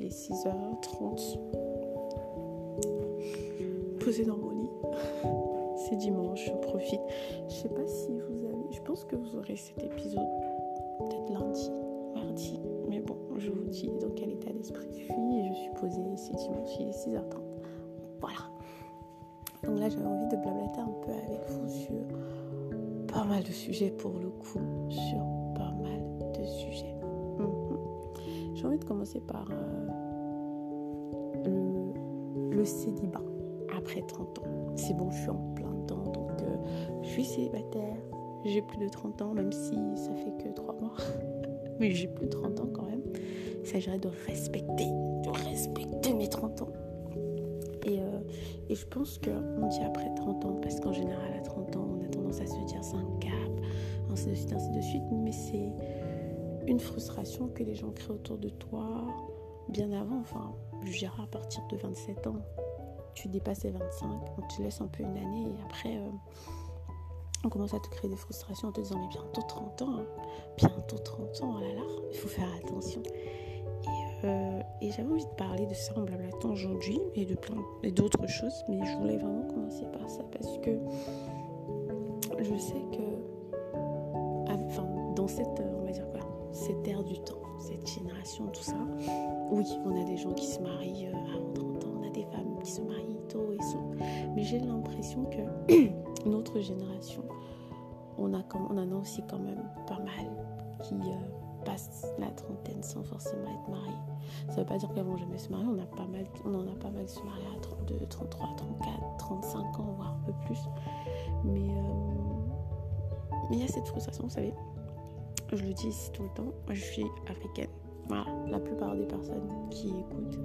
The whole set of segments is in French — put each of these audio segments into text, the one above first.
il est 6h30. Posée dans mon lit. C'est dimanche, je profite. Je sais pas si vous avez. Je pense que vous aurez cet épisode peut-être lundi, mardi. Mais bon, je vous dis dans quel état d'esprit je suis. Et je suis posée, c'est dimanche, il est 6h30. Voilà. Donc là, j'avais envie de blablater un peu avec vous sur pas mal de sujets pour le coup. Sur pas mal de sujets. J'ai envie de commencer par euh, le, célibat après 30 ans. C'est bon, je suis en plein dedans, donc euh, je suis célibataire. J'ai plus de 30 ans, même si ça fait que 3 mois. Mais j'ai plus de 30 ans quand même. Il s'agirait de respecter, de respecter mes 30 ans. Et, euh, et je pense qu'on dit après 30 ans, parce qu'en général, à 30 ans, on a tendance à se dire c'est un cap, ainsi de suite, ainsi de suite. Mais c'est une frustration que les gens créent autour de toi bien avant. Enfin, je dirais à partir de 27 ans. Tu dépasses les 25, on te laisse un peu une année et après, euh, on commence à te créer des frustrations en te disant mais bientôt 30 ans, hein. bientôt 30 ans, oh là là, il faut faire attention. Et, euh, j'avais envie de parler de ça en blablatant aujourd'hui et de plein d'autres choses, mais je voulais vraiment commencer par ça parce que je sais que enfin, dans cette, euh, on va dire cette ère du temps, cette génération, tout ça, oui, on a des gens qui se marient euh, avant 30 ans, on a des femmes qui se marient tôt et tôt, mais j'ai l'impression que notre génération, on, a comme, on en a aussi quand même pas mal qui euh, passent la trentaine sans forcément être mariés. Ça veut pas dire qu'elles vont jamais se marier, on, a pas mal, on en a pas mal se marier à 32, 33, 34, 35 ans, voire un peu plus. Mais euh, mais il y a cette frustration, vous savez. Je le dis ici tout le temps, moi je suis africaine. Voilà, la plupart des personnes qui écoutent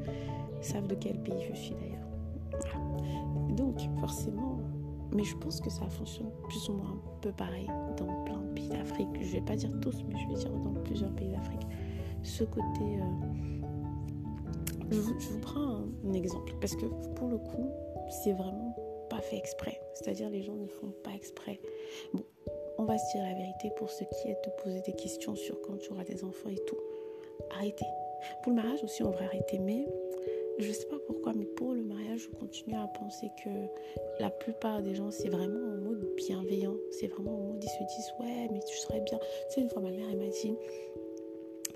savent de quel pays je suis d'ailleurs. Voilà. Donc forcément, mais je pense que ça fonctionne plus ou moins un peu pareil dans plein de pays d'Afrique. Je vais pas dire tous, mais je vais dire dans plusieurs pays d'Afrique. Ce côté... Euh, je, vous, je vous prends un exemple, parce que pour le coup, c'est vraiment pas fait exprès. C'est-à-dire les gens ne font pas exprès. Bon, on va se dire la vérité pour ce qui est de poser des questions sur quand tu auras des enfants et tout. Arrêtez. Pour le mariage aussi, on va arrêter. Mais je sais pas pourquoi, mais pour le mariage, je continue à penser que la plupart des gens, c'est vraiment en mode bienveillant. C'est vraiment en mode, ils se disent, ouais, mais tu serais bien. Tu sais, une fois, ma mère, elle m'a dit,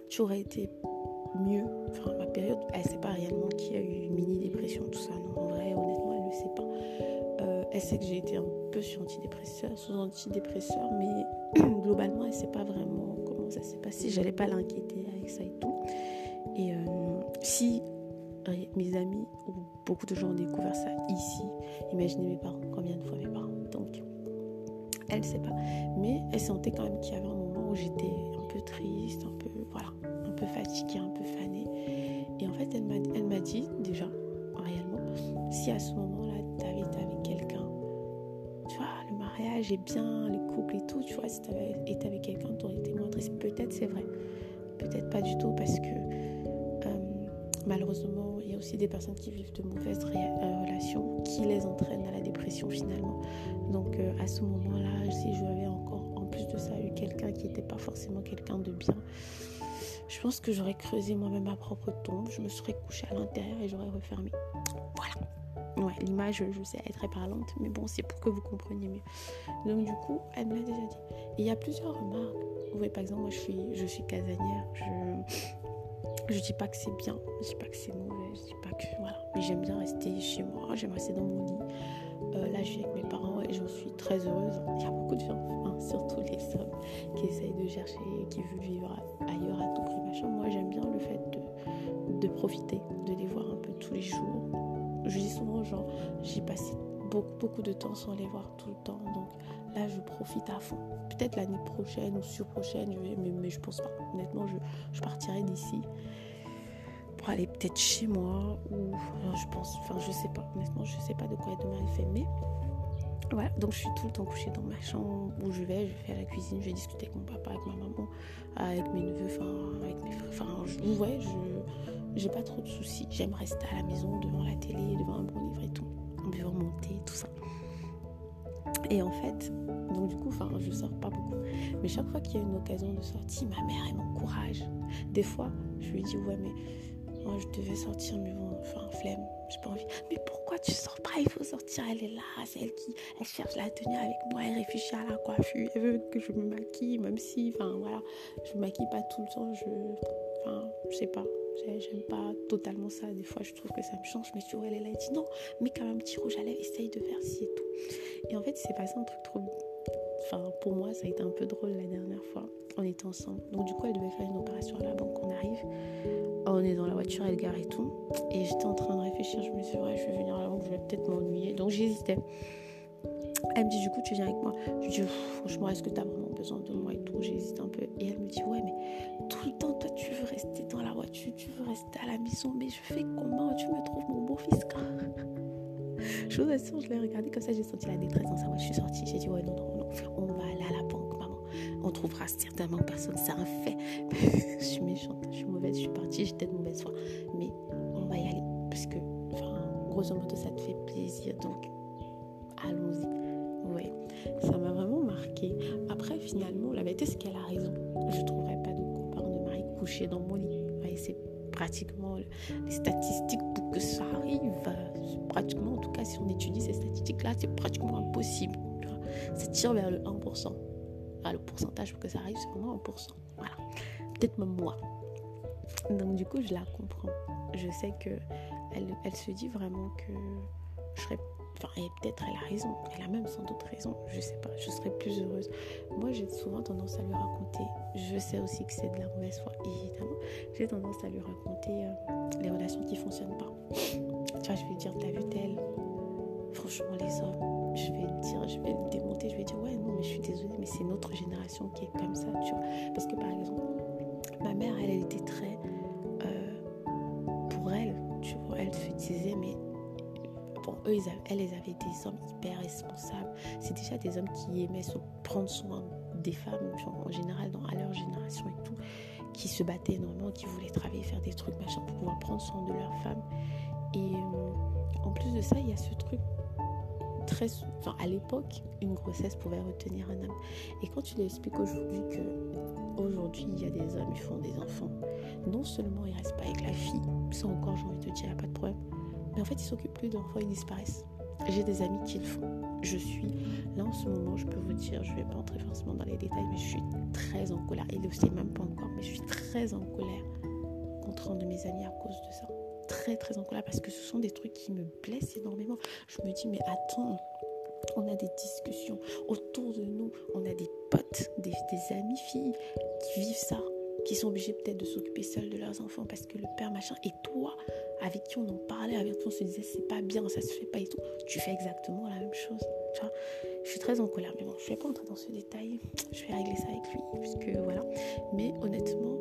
tu aurais été mieux. Enfin, ma période, elle sait pas réellement qu'il y a eu une mini-dépression, tout ça. Non, en vrai, honnêtement, elle ne sait pas. Euh, elle sait que j'ai été un sur antidépresseur, sous antidépresseur, mais globalement, elle sait pas vraiment comment ça s'est passé. J'allais pas l'inquiéter avec ça et tout. Et euh, si euh, mes amis ou beaucoup de gens ont découvert ça ici, imaginez mes parents, combien de fois mes parents. Donc, elle sait pas. Mais elle sentait quand même qu'il y avait un moment où j'étais un peu triste, un peu, voilà, un peu fatiguée, un peu fanée. Et en fait, elle m'a, dit déjà, réellement, si à ce moment-là, est bien, les couples et tout, tu vois, si t'avais été avec quelqu'un, t'aurais été moins triste. Peut-être c'est vrai, peut-être pas du tout, parce que euh, malheureusement, il y a aussi des personnes qui vivent de mauvaises euh, relations qui les entraînent à la dépression finalement. Donc euh, à ce moment-là, si je avais encore en plus de ça eu quelqu'un qui n'était pas forcément quelqu'un de bien, je pense que j'aurais creusé moi-même ma propre tombe, je me serais couchée à l'intérieur et j'aurais refermé. Voilà. Ouais, l'image, je sais, elle est très parlante, mais bon, c'est pour que vous compreniez mieux. Donc du coup, elle me l'a déjà dit. Et il y a plusieurs remarques. Vous voyez, par exemple, moi, je suis, je suis casanière. Je, je dis pas que c'est bien, je dis pas que c'est mauvais, je dis pas que voilà, mais j'aime bien rester chez moi, j'aime rester dans mon lit. Euh, là, je suis avec mes parents et j'en suis très heureuse. Il y a beaucoup de gens, hein, surtout les hommes, qui essayent de chercher, qui veulent vivre ailleurs à tout prix, machin. Moi, j'aime bien le fait de, de profiter, de les voir un peu tous les jours. Je dis souvent aux j'ai passé beaucoup, beaucoup de temps sans les voir tout le temps, donc là, je profite à fond. Peut-être l'année prochaine ou sur prochaine, je vais, mais, mais je pense pas. Honnêtement, je, je partirai d'ici pour aller peut-être chez moi ou je pense, enfin je sais pas, honnêtement je sais pas de quoi demain est fait, mais voilà, donc je suis tout le temps couchée dans ma chambre où je vais, je vais à la cuisine, je vais discuter avec mon papa, avec ma maman, avec mes neveux, enfin avec mes frères, enfin je, ouais, je j'ai pas trop de soucis, j'aime rester à la maison devant la télé, devant un bon livre et tout, buvant mon thé, tout ça. Et en fait, donc du coup, enfin, je sors pas beaucoup. Mais chaque fois qu'il y a une occasion de sortie, ma mère, elle m'encourage. Des fois, je lui dis, ouais, mais moi, je devais sortir, mais bon, enfin, flemme, j'ai pas envie. Mais pourquoi tu sors pas? Il faut sortir, elle est là, c'est elle qui, elle cherche la tenue avec moi, elle réfléchit à la coiffure, elle veut que je me maquille, même si, enfin, voilà, je me maquille pas tout le temps, je, enfin, je sais pas. J'aime pas totalement ça. Des fois, je trouve que ça me change. Mais vois, elle elle dit non, mais quand même, petit rouge à lèvres, essaye de faire ci et tout. Et en fait, il s'est passé un truc trop. Enfin, pour moi, ça a été un peu drôle la dernière fois. On était ensemble. Donc, du coup, elle devait faire une opération à la banque. On arrive. On est dans la voiture, elle gare et tout. Et j'étais en train de réfléchir. Je me suis dit, ouais, je vais venir à la banque, je vais peut-être m'ennuyer. Donc, j'hésitais. Elle me dit, du coup, tu viens avec moi. Je lui dis, franchement, est-ce que tu as vraiment besoin de moi et tout? J'hésite un peu. Et elle me dit, ouais, mais tout le temps, toi, tu veux rester dans la voiture, tu veux rester à la maison. Mais je fais comment? Tu me trouves mon beau-fils Je vous assure, je l'ai regardé comme ça, j'ai senti la détresse dans sa voix. Je suis sortie, j'ai dit, ouais, non, non, non, on va aller à la banque, maman. On trouvera certainement personne, c'est un fait. je suis méchante, je suis mauvaise, je suis partie, j'étais de mauvaise foi. Mais on va y aller, parce que, grosso modo, ça te fait plaisir. Donc, allons-y. Ça m'a vraiment marqué. Après, finalement, la vérité, c'est qu'elle a raison. Je ne trouverais pas de copain de mari couché dans mon lit. Ouais, c'est pratiquement les statistiques pour que ça arrive. Pratiquement, en tout cas, si on étudie ces statistiques-là, c'est pratiquement impossible. Ça tire vers le 1%. le pourcentage pour que ça arrive, c'est vraiment 1%. Voilà. Peut-être même moi. Donc, du coup, je la comprends. Je sais que elle, elle se dit vraiment que je serais Enfin, et peut-être elle a raison, elle a même sans doute raison, je sais pas, je serais plus heureuse. Moi, j'ai souvent tendance à lui raconter, je sais aussi que c'est de la mauvaise foi, évidemment, j'ai tendance à lui raconter euh, les relations qui fonctionnent pas. Tu vois, je vais dire, t'as vu tel? Franchement, les hommes, je vais dire, je vais le démonter, je vais dire, ouais, non, mais je suis désolée, mais c'est notre génération qui est comme ça, tu vois. Parce que par exemple, ma mère, elle, elle était très. Euh, pour elle, tu vois, elle se disait, mais bon, eux, elles, avaient des hommes hyper responsables. C'est déjà des hommes qui aimaient se prendre soin des femmes, en général, dans, à leur génération et tout, qui se battaient énormément, qui voulaient travailler, faire des trucs, machin, pour pouvoir prendre soin de leurs femmes. Et euh, en plus de ça, il y a ce truc très. Enfin, à l'époque, une grossesse pouvait retenir un homme. Et quand tu lui expliques aujourd'hui que aujourd'hui il y a des hommes, ils font des enfants, non seulement ils restent pas avec la fille, ça encore, j'ai envie de te dire, il n'y a pas de problème mais en fait, ils s'occupent plus d'enfants, ils disparaissent. J'ai des amis qui le font. Je suis là en ce moment, je peux vous dire, je ne vais pas entrer forcément dans les détails, mais je suis très en colère. Il ne le sait même pas encore, mais je suis très en colère contre un de mes amis à cause de ça. Très très en colère parce que ce sont des trucs qui me blessent énormément. Je me dis, mais attends, on a des discussions autour de nous, on a des potes, des, des amis filles qui vivent ça qui sont obligés peut-être de s'occuper seuls de leurs enfants parce que le père machin et toi avec qui on en parlait avec qui on se disait c'est pas bien ça se fait pas et tout tu fais exactement la même chose. Tu vois je suis très en colère mais bon je vais pas entrer dans ce détail. Je vais régler ça avec lui puisque voilà. Mais honnêtement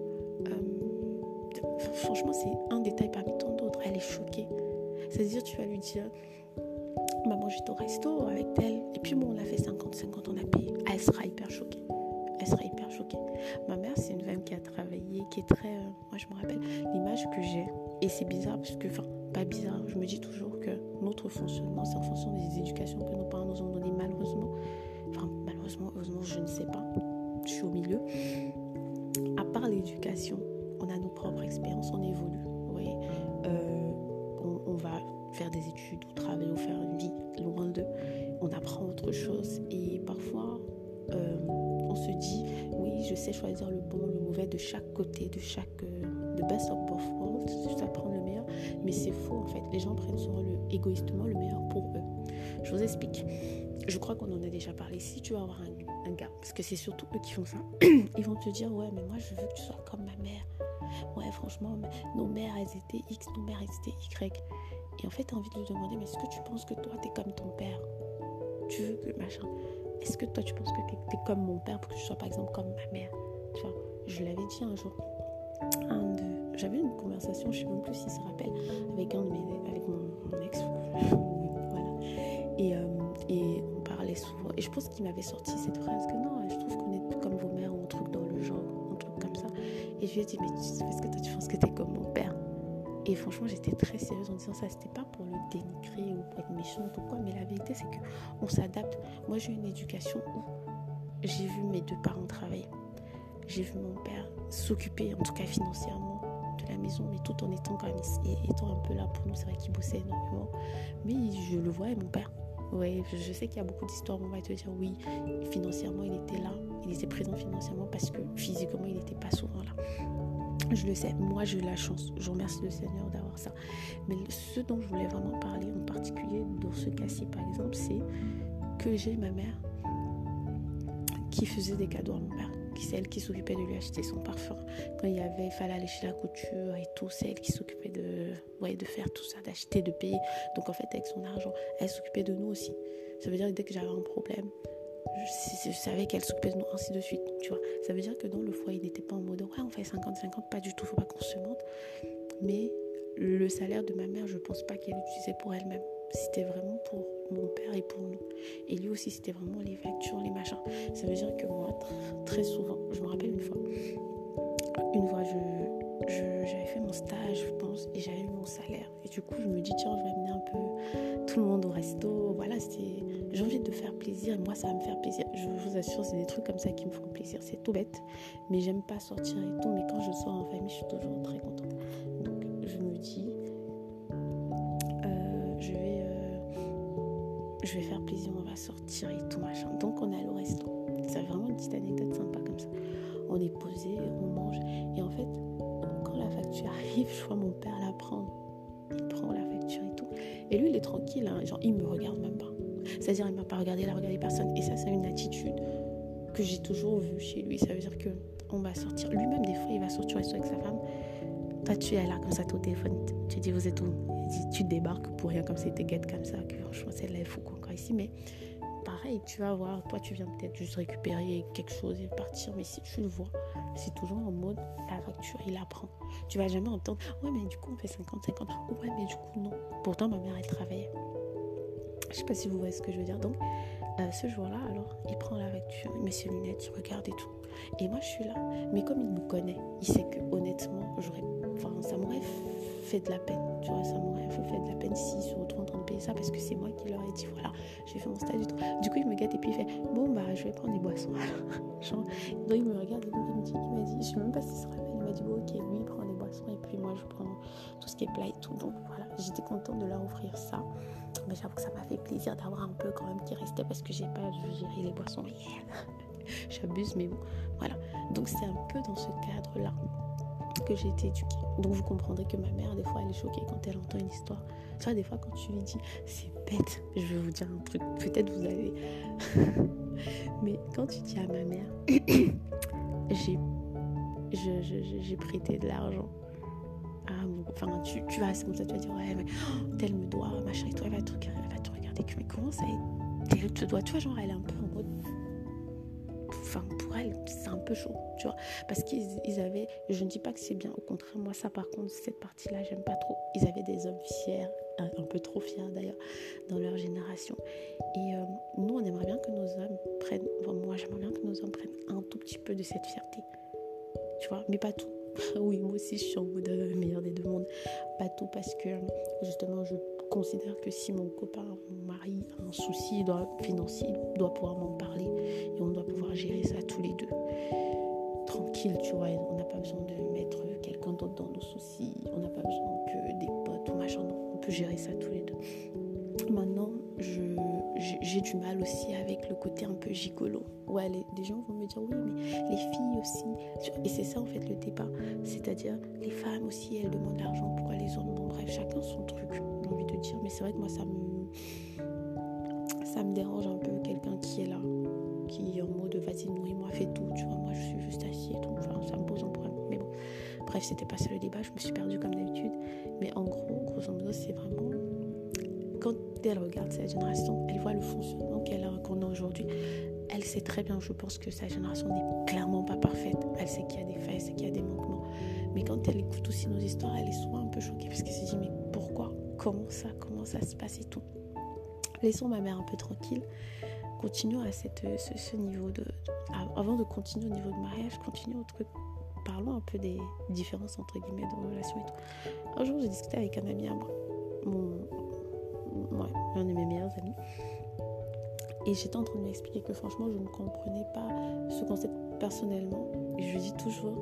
euh, franchement c'est un détail parmi tant d'autres. Elle est choquée. C'est à dire tu vas lui dire maman j'étais au resto avec elle et puis bon on a fait 50-50 on a payé. Elle sera hyper choquée elle sera hyper choquée. Ma mère, c'est une femme qui a travaillé, qui est très. Euh, moi, je me rappelle l'image que j'ai. Et c'est bizarre, parce que, enfin, pas bizarre, je me dis toujours que notre fonctionnement, c'est en fonction des éducations que nos parents nous ont données, malheureusement. Enfin, malheureusement, heureusement, je ne sais pas. Je suis au milieu. À part l'éducation, on a nos propres expériences, on évolue. Vous voyez euh, on, on va faire des études ou travailler ou faire une vie loin d'eux. On apprend autre chose. Et parfois, euh, on se dit, oui, je sais choisir le bon, le mauvais de chaque côté, de chaque... Euh, the best of both worlds, je prendre le meilleur. Mais c'est faux en fait. Les gens prennent souvent le, égoïstement le meilleur pour eux. Je vous explique. Je crois qu'on en a déjà parlé. Si tu vas avoir un, gars, parce que c'est surtout eux qui font ça, ils vont te dire, ouais, mais moi je veux que tu sois comme ma mère. Ouais, franchement, nos mères, elles étaient X, nos mères, elles étaient Y. Et en fait, tu as envie de lui demander, mais est-ce que tu penses que toi, tu es comme ton père? Tu veux que machin est-ce que toi tu penses que tu es comme mon père pour que je sois par exemple comme ma mère? Tu vois, je l'avais dit un jour. Un de... J'avais une conversation, je ne sais même plus s'il se rappelle, avec un de mes, avec mon, ex. voilà. Et, euh, et on parlait souvent. Et je pense qu'il m'avait sorti cette phrase que non, je trouve qu'on est comme vos mères ou un truc dans le genre, un truc comme ça. Et je lui ai dit, mais est-ce que toi tu penses que tu es comme mon père? Et franchement, j'étais très sérieuse en disant ça. C'était dénigrer ou pour être méchante ou quoi, mais la vérité c'est qu'on s'adapte. Moi j'ai une éducation où j'ai vu mes deux parents travailler. J'ai vu mon père s'occuper, en tout cas financièrement, de la maison, mais tout en étant quand même, étant un peu là pour nous. C'est vrai qu'il bossait énormément, mais je le voyais, mon père. Ouais, je sais qu'il y a beaucoup d'histoires où on va te dire oui, financièrement il était là, il était présent financièrement parce que physiquement il n'était pas souvent là. Je le sais, moi j'ai eu la chance, je remercie le Seigneur d'avoir ça. Mais ce dont je voulais vraiment parler en particulier dans ce cas-ci par exemple, c'est que j'ai ma mère qui faisait des cadeaux à mon père c'est elle qui s'occupait de lui acheter son parfum. Quand il y avait, fallait aller chez la couture et tout, c'est elle qui s'occupait de, ouais, de faire tout ça, d'acheter, de payer. Donc en fait, avec son argent, elle s'occupait de nous aussi. Ça veut dire que dès que j'avais un problème, je, savais qu'elle s'occupait de nous, ainsi de suite. Tu vois, ça veut dire que dans le foyer, il n'était pas en mode ouais, on fait 50-50, pas du tout, faut pas qu'on se mente. Mais le salaire de ma mère, je pense pas qu'elle l'utilisait pour elle-même c'était vraiment pour mon père et pour nous. Et lui aussi, c'était vraiment les factures, les machins. Ça veut dire que moi, très souvent, je me rappelle une fois, une fois, je, j'avais fait mon stage, je pense, et j'avais eu mon salaire. Et du coup, je me dis, tiens, je vais amener un peu tout le monde au resto. Voilà, j'ai envie de faire plaisir, et moi, ça va me faire plaisir. Je vous assure, c'est des trucs comme ça qui me font plaisir. C'est tout bête, mais j'aime pas sortir et tout. Mais quand je sors en famille, je suis toujours très contente. Donc, je me dis, je vais faire plaisir, on va sortir et tout machin. Donc on est allé au resto. C'est vraiment une petite anecdote sympa comme ça. On est posé, on mange. Et en fait, la facture arrive, je vois mon père la prendre. Il prend la facture et tout. Et lui, il est tranquille, hein. genre il me regarde même pas. C'est-à-dire, il m'a pas regardé, il a regardé personne. Et ça, c'est une attitude que j'ai toujours vue chez lui. Ça veut dire que on va sortir. Lui-même, des fois, il va sortir avec sa femme. Toi, tu es là comme ça, au téléphone. Tu dis, vous êtes où? Tu débarques pour rien, comme c'était guette comme ça. Que franchement, c'est là, il faut encore ici. Mais pareil, tu vas voir, toi, tu viens peut-être juste récupérer quelque chose et partir. Mais si tu le vois, c'est toujours en mode la facture, il apprend. Tu vas jamais entendre, ouais, mais du coup, on fait 50-50. Ouais, mais du coup, non. Pourtant, ma mère, elle travaillait. Je sais pas si vous voyez ce que je veux dire. Donc, euh, ce jour-là, alors, il prend la facture, il met ses lunettes, il regarde et tout. Et moi, je suis là. Mais comme il me connaît, il sait que honnêtement, j'aurais enfin, ça m'aurait fait de la peine. Tu vois, ça m'aurait fait de la peine s'ils se retrouvent en train de payer ça parce que c'est moi qui leur ai dit voilà, j'ai fait mon stage et tout. Du coup, il me gâte et puis il fait bon, bah, je vais prendre des boissons. Genre, donc il me regarde et il me dit, il m'a dit, je sais même pas s'il se rappelle, il m'a dit bon, ok, lui, il prend des boissons et puis moi, je prends tout ce qui est plat et tout. Donc voilà, j'étais contente de leur offrir ça. Mais j'avoue que ça m'a fait plaisir d'avoir un peu quand même qui restait parce que j'ai pas géré les boissons J'abuse, mais bon, voilà. Donc c'est un peu dans ce cadre-là que j'ai été éduquée. Donc vous comprendrez que ma mère, des fois, elle est choquée quand elle entend une histoire. Vois, des fois, quand tu lui dis, c'est bête, je vais vous dire un truc, peut-être vous allez. Mais quand tu dis à ma mère, j'ai j'ai prêté de l'argent. Enfin, tu, tu vas, comme ça, tu vas dire, ouais, mais oh, tel me doit, machin, et toi, elle va te, elle va te regarder, mais comment ça, elle te doit, tu vois, genre, elle est un peu en mode, enfin, pour elle, c'est un peu chaud, tu vois. Parce qu'ils avaient, je ne dis pas que c'est bien, au contraire, moi, ça, par contre, cette partie-là, j'aime pas trop. Ils avaient des hommes fiers, un, peu trop fiers d'ailleurs, dans leur génération. Et euh, nous, on aimerait bien que nos hommes prennent, moi, j'aimerais bien que nos hommes prennent un tout petit peu de cette fierté, tu vois, mais pas tout. oui, moi aussi, je suis en mode euh, meilleur des deux mondes. Pas tout parce que, justement, je considère que si mon copain, mon mari a un souci financier, il doit pouvoir m'en parler et on doit pouvoir gérer ça tous les deux. Tranquille, tu vois, on n'a pas besoin de mettre quelqu'un d'autre dans nos soucis, on n'a pas besoin que des potes ou machin, non, on peut gérer ça tous les deux. Maintenant, j'ai du mal aussi avec le côté un peu gigolo. Ouais, les, des gens vont me dire oui, mais les filles aussi. Et c'est ça en fait le débat. C'est-à-dire, les femmes aussi, elles demandent l'argent, pourquoi les hommes Bon, bref, chacun son truc envie de dire, mais c'est vrai que moi, ça me, ça me dérange un peu quelqu'un qui est là, qui est en mode vas-y, nourris-moi, fais tout, tu vois. Moi, je suis juste assis et. Enfin, ça me pose un problème. Mais bon, bref, c'était pas ça le débat, je me suis perdue comme d'habitude. Mais en gros, grosso modo, c'est vraiment quand elle regarde cette génération, elle voit le fonctionnement qu'elle a, qu'on a aujourd'hui. Elle sait très bien, je pense que sa génération n'est clairement pas parfaite. Elle sait qu'il y a des failles, elle sait qu'il y a des manquements. Mais quand elle écoute aussi nos histoires, elle est souvent un peu choquée parce qu'elle se dit mais pourquoi? Comment ça, comment ça se passe et tout? Laissons ma mère un peu tranquille. Continuons à ce, niveau de, Avant de continuer au niveau de mariage, continuons au truc. Parlons un peu des différences entre guillemets de relations et tout. Un jour, j'ai discuté avec un ami à moi. Mon, ouais, un de mes meilleurs amis. Et j'étais en train de m'expliquer que franchement, je ne comprenais pas ce concept personnellement. Je le dis toujours,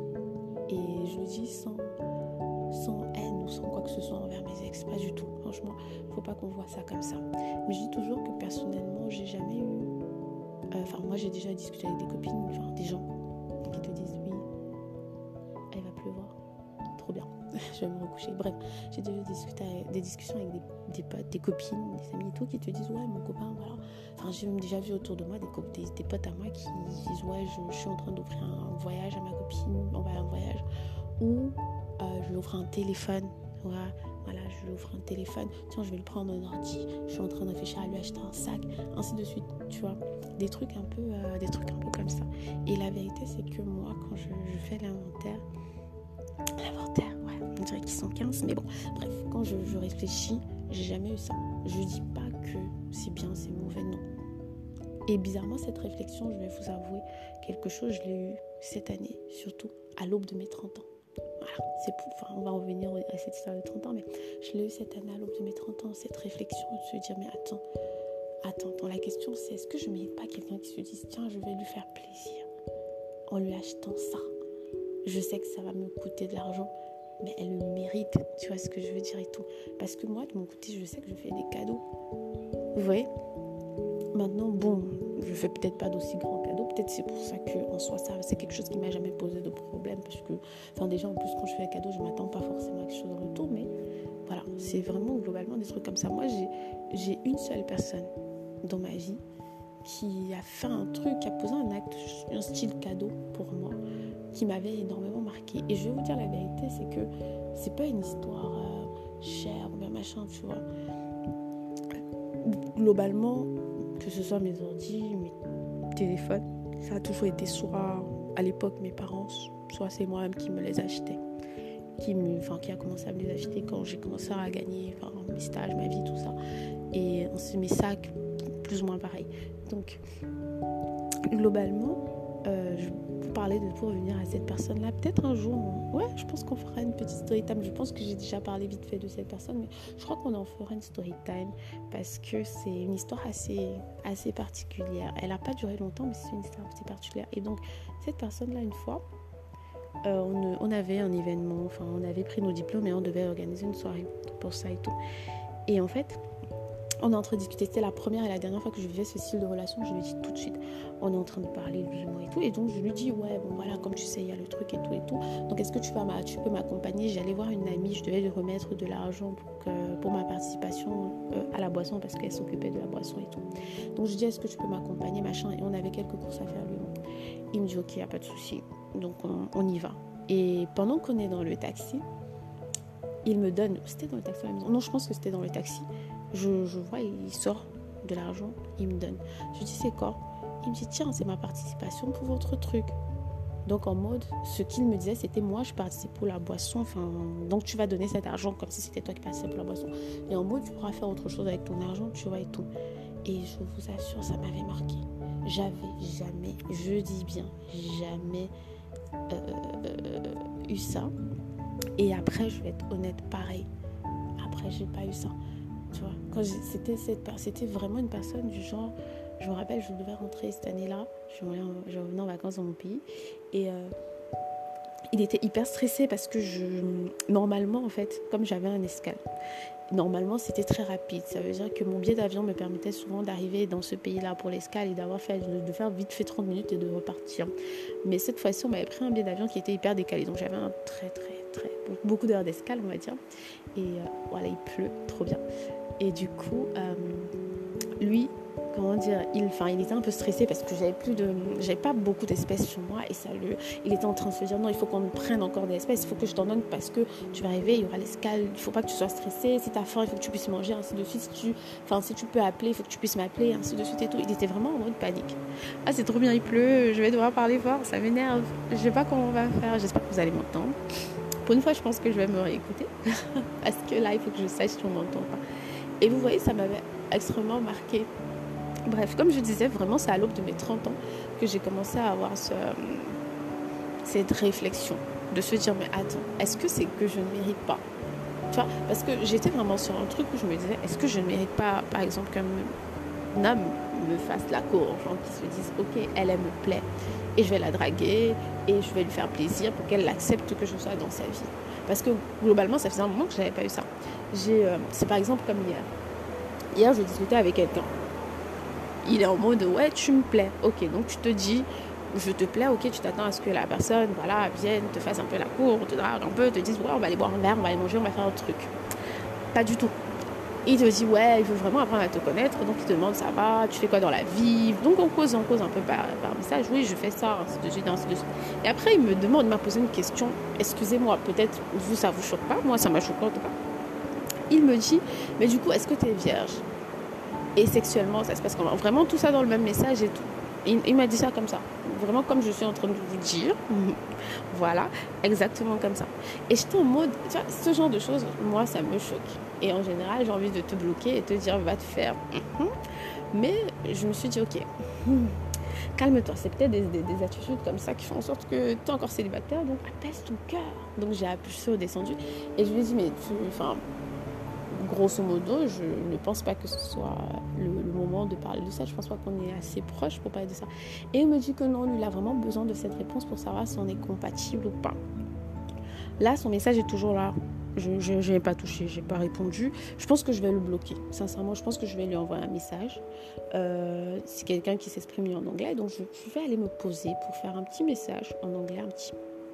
et je le dis sans, sans haine ou sans quoi que ce soit envers mes ex, pas du tout. Franchement, faut pas qu'on voit ça comme ça. Mais je dis toujours que personnellement, j'ai jamais eu. euh, Enfin, moi, j'ai déjà discuté avec des copines, enfin, des gens qui te disent oui, je vais me recoucher. Bref, j'ai déjà discuté des discussions avec des, potes, des copines, des amis et tout qui te disent ouais, mon copain, voilà. Enfin, j'ai déjà vu autour de moi des, des, potes à moi qui disent ouais, je, suis en train d'offrir un voyage à ma copine, on va à un voyage, ou euh, je lui offre un téléphone. Ouais, voilà, je lui offre un téléphone. Tiens, je vais le prendre en ordi. Je suis en train réfléchir à lui acheter un sac, ainsi de suite. Tu vois, des trucs un peu, euh, des trucs un peu comme ça. Et la vérité, c'est que moi, quand je fais l'inventaire, l'inventaire, ouais, on dirait qu'ils sont 15, mais bon, bref, quand je, je réfléchis, j'ai jamais eu ça. Je dis pas que c'est bien, c'est mauvais, non. Et bizarrement, cette réflexion, je vais vous avouer quelque chose, je l'ai eu cette année, surtout à l'aube de mes 30 ans. Voilà, c'est pour, enfin, on va revenir à cette histoire de 30 ans, mais je l'ai eu cette année à l'aube de mes 30 ans, cette réflexion de se dire, mais attends, attends, attends, la question c'est est-ce que je ne mérite pas quelqu'un qui se dise, tiens, je vais lui faire plaisir en lui achetant ça? Je sais que ça va me coûter de l'argent, mais elle le mérite, tu vois ce que je veux dire et tout. Parce que moi, de mon côté, je sais que je fais des cadeaux. Vous voyez? Maintenant, bon, je fais peut-être pas d'aussi grands cadeaux. Peut-être c'est pour ça que en soi, ça, c'est quelque chose qui m'a jamais posé de problème. Parce que, enfin, déjà, en plus, quand je fais un cadeau, je m'attends pas forcément à quelque chose en retour. Mais voilà, c'est vraiment globalement des trucs comme ça. Moi, j'ai, j'ai une seule personne dans ma vie qui a fait un truc, qui a posé un acte, un style cadeau pour moi, qui m'avait énormément marqué. Et je vais vous dire la vérité, c'est que c'est pas une histoire euh, chère ou bien machin, tu vois. Globalement, que ce soit mes ordi, mes téléphones, ça a toujours été soit à l'époque mes parents, soit c'est moi-même qui me les achetais. Qui, me, enfin, qui a commencé à me les acheter quand j'ai commencé à gagner enfin, mes stages, ma vie, tout ça. Et mes sacs, plus ou moins pareil. Donc, globalement, euh, je vous parlais de pour revenir à cette personne-là. Peut-être un jour, ouais, je pense qu'on fera une petite story time. Je pense que j'ai déjà parlé vite fait de cette personne, mais je crois qu'on en fera une story time parce que c'est une histoire assez, assez particulière. Elle n'a pas duré longtemps, mais c'est une histoire assez particulière. Et donc, cette personne-là, une fois, euh, on, on avait un événement, enfin, on avait pris nos diplômes et on devait organiser une soirée pour ça et tout. Et en fait, on est en train de discuter. C'était la première et la dernière fois que je vivais ce style de relation. Je lui dis tout de suite. On est en train de parler lui et tout. Et donc je lui dis ouais bon voilà comme tu sais il y a le truc et tout et tout. Donc est-ce que tu peux m'accompagner? J'allais voir une amie. Je devais lui remettre de l'argent pour pour ma participation euh, à la boisson parce qu'elle s'occupait de la boisson et tout. Donc je dis est-ce que tu peux m'accompagner machin et on avait quelques courses à faire lui. Il me dit ok y a pas de souci. Donc on, on y va. Et pendant qu'on est dans le taxi, il me donne. C'était dans le taxi à la maison. Non je pense que c'était dans le taxi. Je, vois, il sort de l'argent, il me donne. Je dis, c'est quoi? Il me dit, tiens, c'est ma participation pour votre truc. Donc, en mode, ce qu'il me disait, c'était moi, je participe pour la boisson. Enfin, donc, tu vas donner cet argent comme si c'était toi qui participais pour la boisson. Et en mode, tu pourras faire autre chose avec ton argent, tu vois, et tout. Et je vous assure, ça m'avait marqué. J'avais jamais, je dis bien, jamais euh, eu ça. Et après, je vais être honnête, pareil. Après, j'ai pas eu ça. C'était vraiment une personne du genre, je me rappelle, je devais rentrer cette année-là, je revenais en, vacances dans mon pays, et euh, il était hyper stressé parce que je, normalement en fait, comme j'avais un escale, normalement c'était très rapide. Ça veut dire que mon billet d'avion me permettait souvent d'arriver dans ce pays-là pour l'escale et d'avoir fait, de, de faire vite fait 30 minutes et de repartir. Mais cette fois-ci, on m'avait pris un billet d'avion qui était hyper décalé, donc j'avais un très très très beaucoup d'heures d'escale, on va dire. Et euh, voilà, il pleut, trop bien. Et du coup, euh, lui, comment dire, il, enfin, il était un peu stressé parce que j'avais plus de, j'avais pas beaucoup d'espèces sur moi et ça le, il était en train de se dire non, il faut qu'on me prenne encore des espèces, il faut que je t'en donne parce que tu vas arriver, il y aura l'escale, il faut pas que tu sois stressé, si tu as faim, il faut que tu puisses manger, ainsi de suite, si tu, enfin, si tu peux appeler, il faut que tu puisses m'appeler, ainsi de suite et tout. Il était vraiment en mode panique. Ah, c'est trop bien, il pleut, je vais devoir parler fort, ça m'énerve, je sais pas comment on va faire, j'espère que vous allez m'entendre. Pour une fois, je pense que je vais me réécouter parce que là, il faut que je sache si on m'entend pas. Et vous voyez, ça m'avait extrêmement marqué. Bref, comme je disais, vraiment, c'est à l'aube de mes 30 ans que j'ai commencé à avoir ce, cette réflexion de se dire, mais attends, est-ce que c'est que je ne mérite pas? Tu vois, parce que j'étais vraiment sur un truc où je me disais, est-ce que je ne mérite pas, par exemple, qu'un homme me fasse la cour, genre qui se disent, ok, elle, elle me plaît, et je vais la draguer, et je vais lui faire plaisir pour qu'elle accepte que je sois dans sa vie. Parce que globalement, ça faisait un moment que je n'avais pas eu ça. Euh, c'est par exemple comme hier. Hier, je discutais avec quelqu'un. Il est en mode, ouais, tu me plais. Ok, donc tu te dis, je te plais, ok, tu t'attends à ce que la personne, voilà, vienne, te fasse un peu la cour, te drague un peu, te dise, ouais, on va aller boire un verre, on va aller manger, on va faire un truc. Pas du tout. Il te dit, ouais, il veut vraiment apprendre à te connaître, donc il te demande, ça va, tu fais quoi dans la vie? Donc on cause, on cause un peu par, message, oui, je fais ça, ainsi de suite, ainsi de suite. Et après, il me demande, il m'a posé une question, excusez-moi, peut-être vous, ça vous choque pas, moi, ça m'a choqué en tout cas. Il me dit, mais du coup, est-ce que tu es vierge? Et sexuellement, ça se passe comment? Vraiment tout ça dans le même message et tout. Il, m'a dit ça comme ça. Vraiment comme je suis en train de vous dire. voilà, exactement comme ça. Et j'étais en mode, tu vois, ce genre de choses, moi, ça me choque. Et en général, j'ai envie de te bloquer et te dire, va te faire. Mais je me suis dit, ok, calme-toi. C'est peut-être des, attitudes comme ça qui font en sorte que tu es encore célibataire, donc apaise ton cœur. Donc j'ai appuyé descendu et je lui ai dit, mais tu, enfin, grosso modo, je ne pense pas que ce soit le, moment de parler de ça. Je pense pas qu'on est assez proche pour parler de ça. Et il me dit que non, lui, il a vraiment besoin de cette réponse pour savoir si on est compatible ou pas. Là, son message est toujours là. Je n'ai pas touché, j'ai pas répondu. Je pense que je vais le bloquer. Sincèrement, je pense que je vais lui envoyer un message. Euh, c'est quelqu'un qui s'exprime en anglais, donc je, je, vais aller me poser pour faire un petit message en anglais, un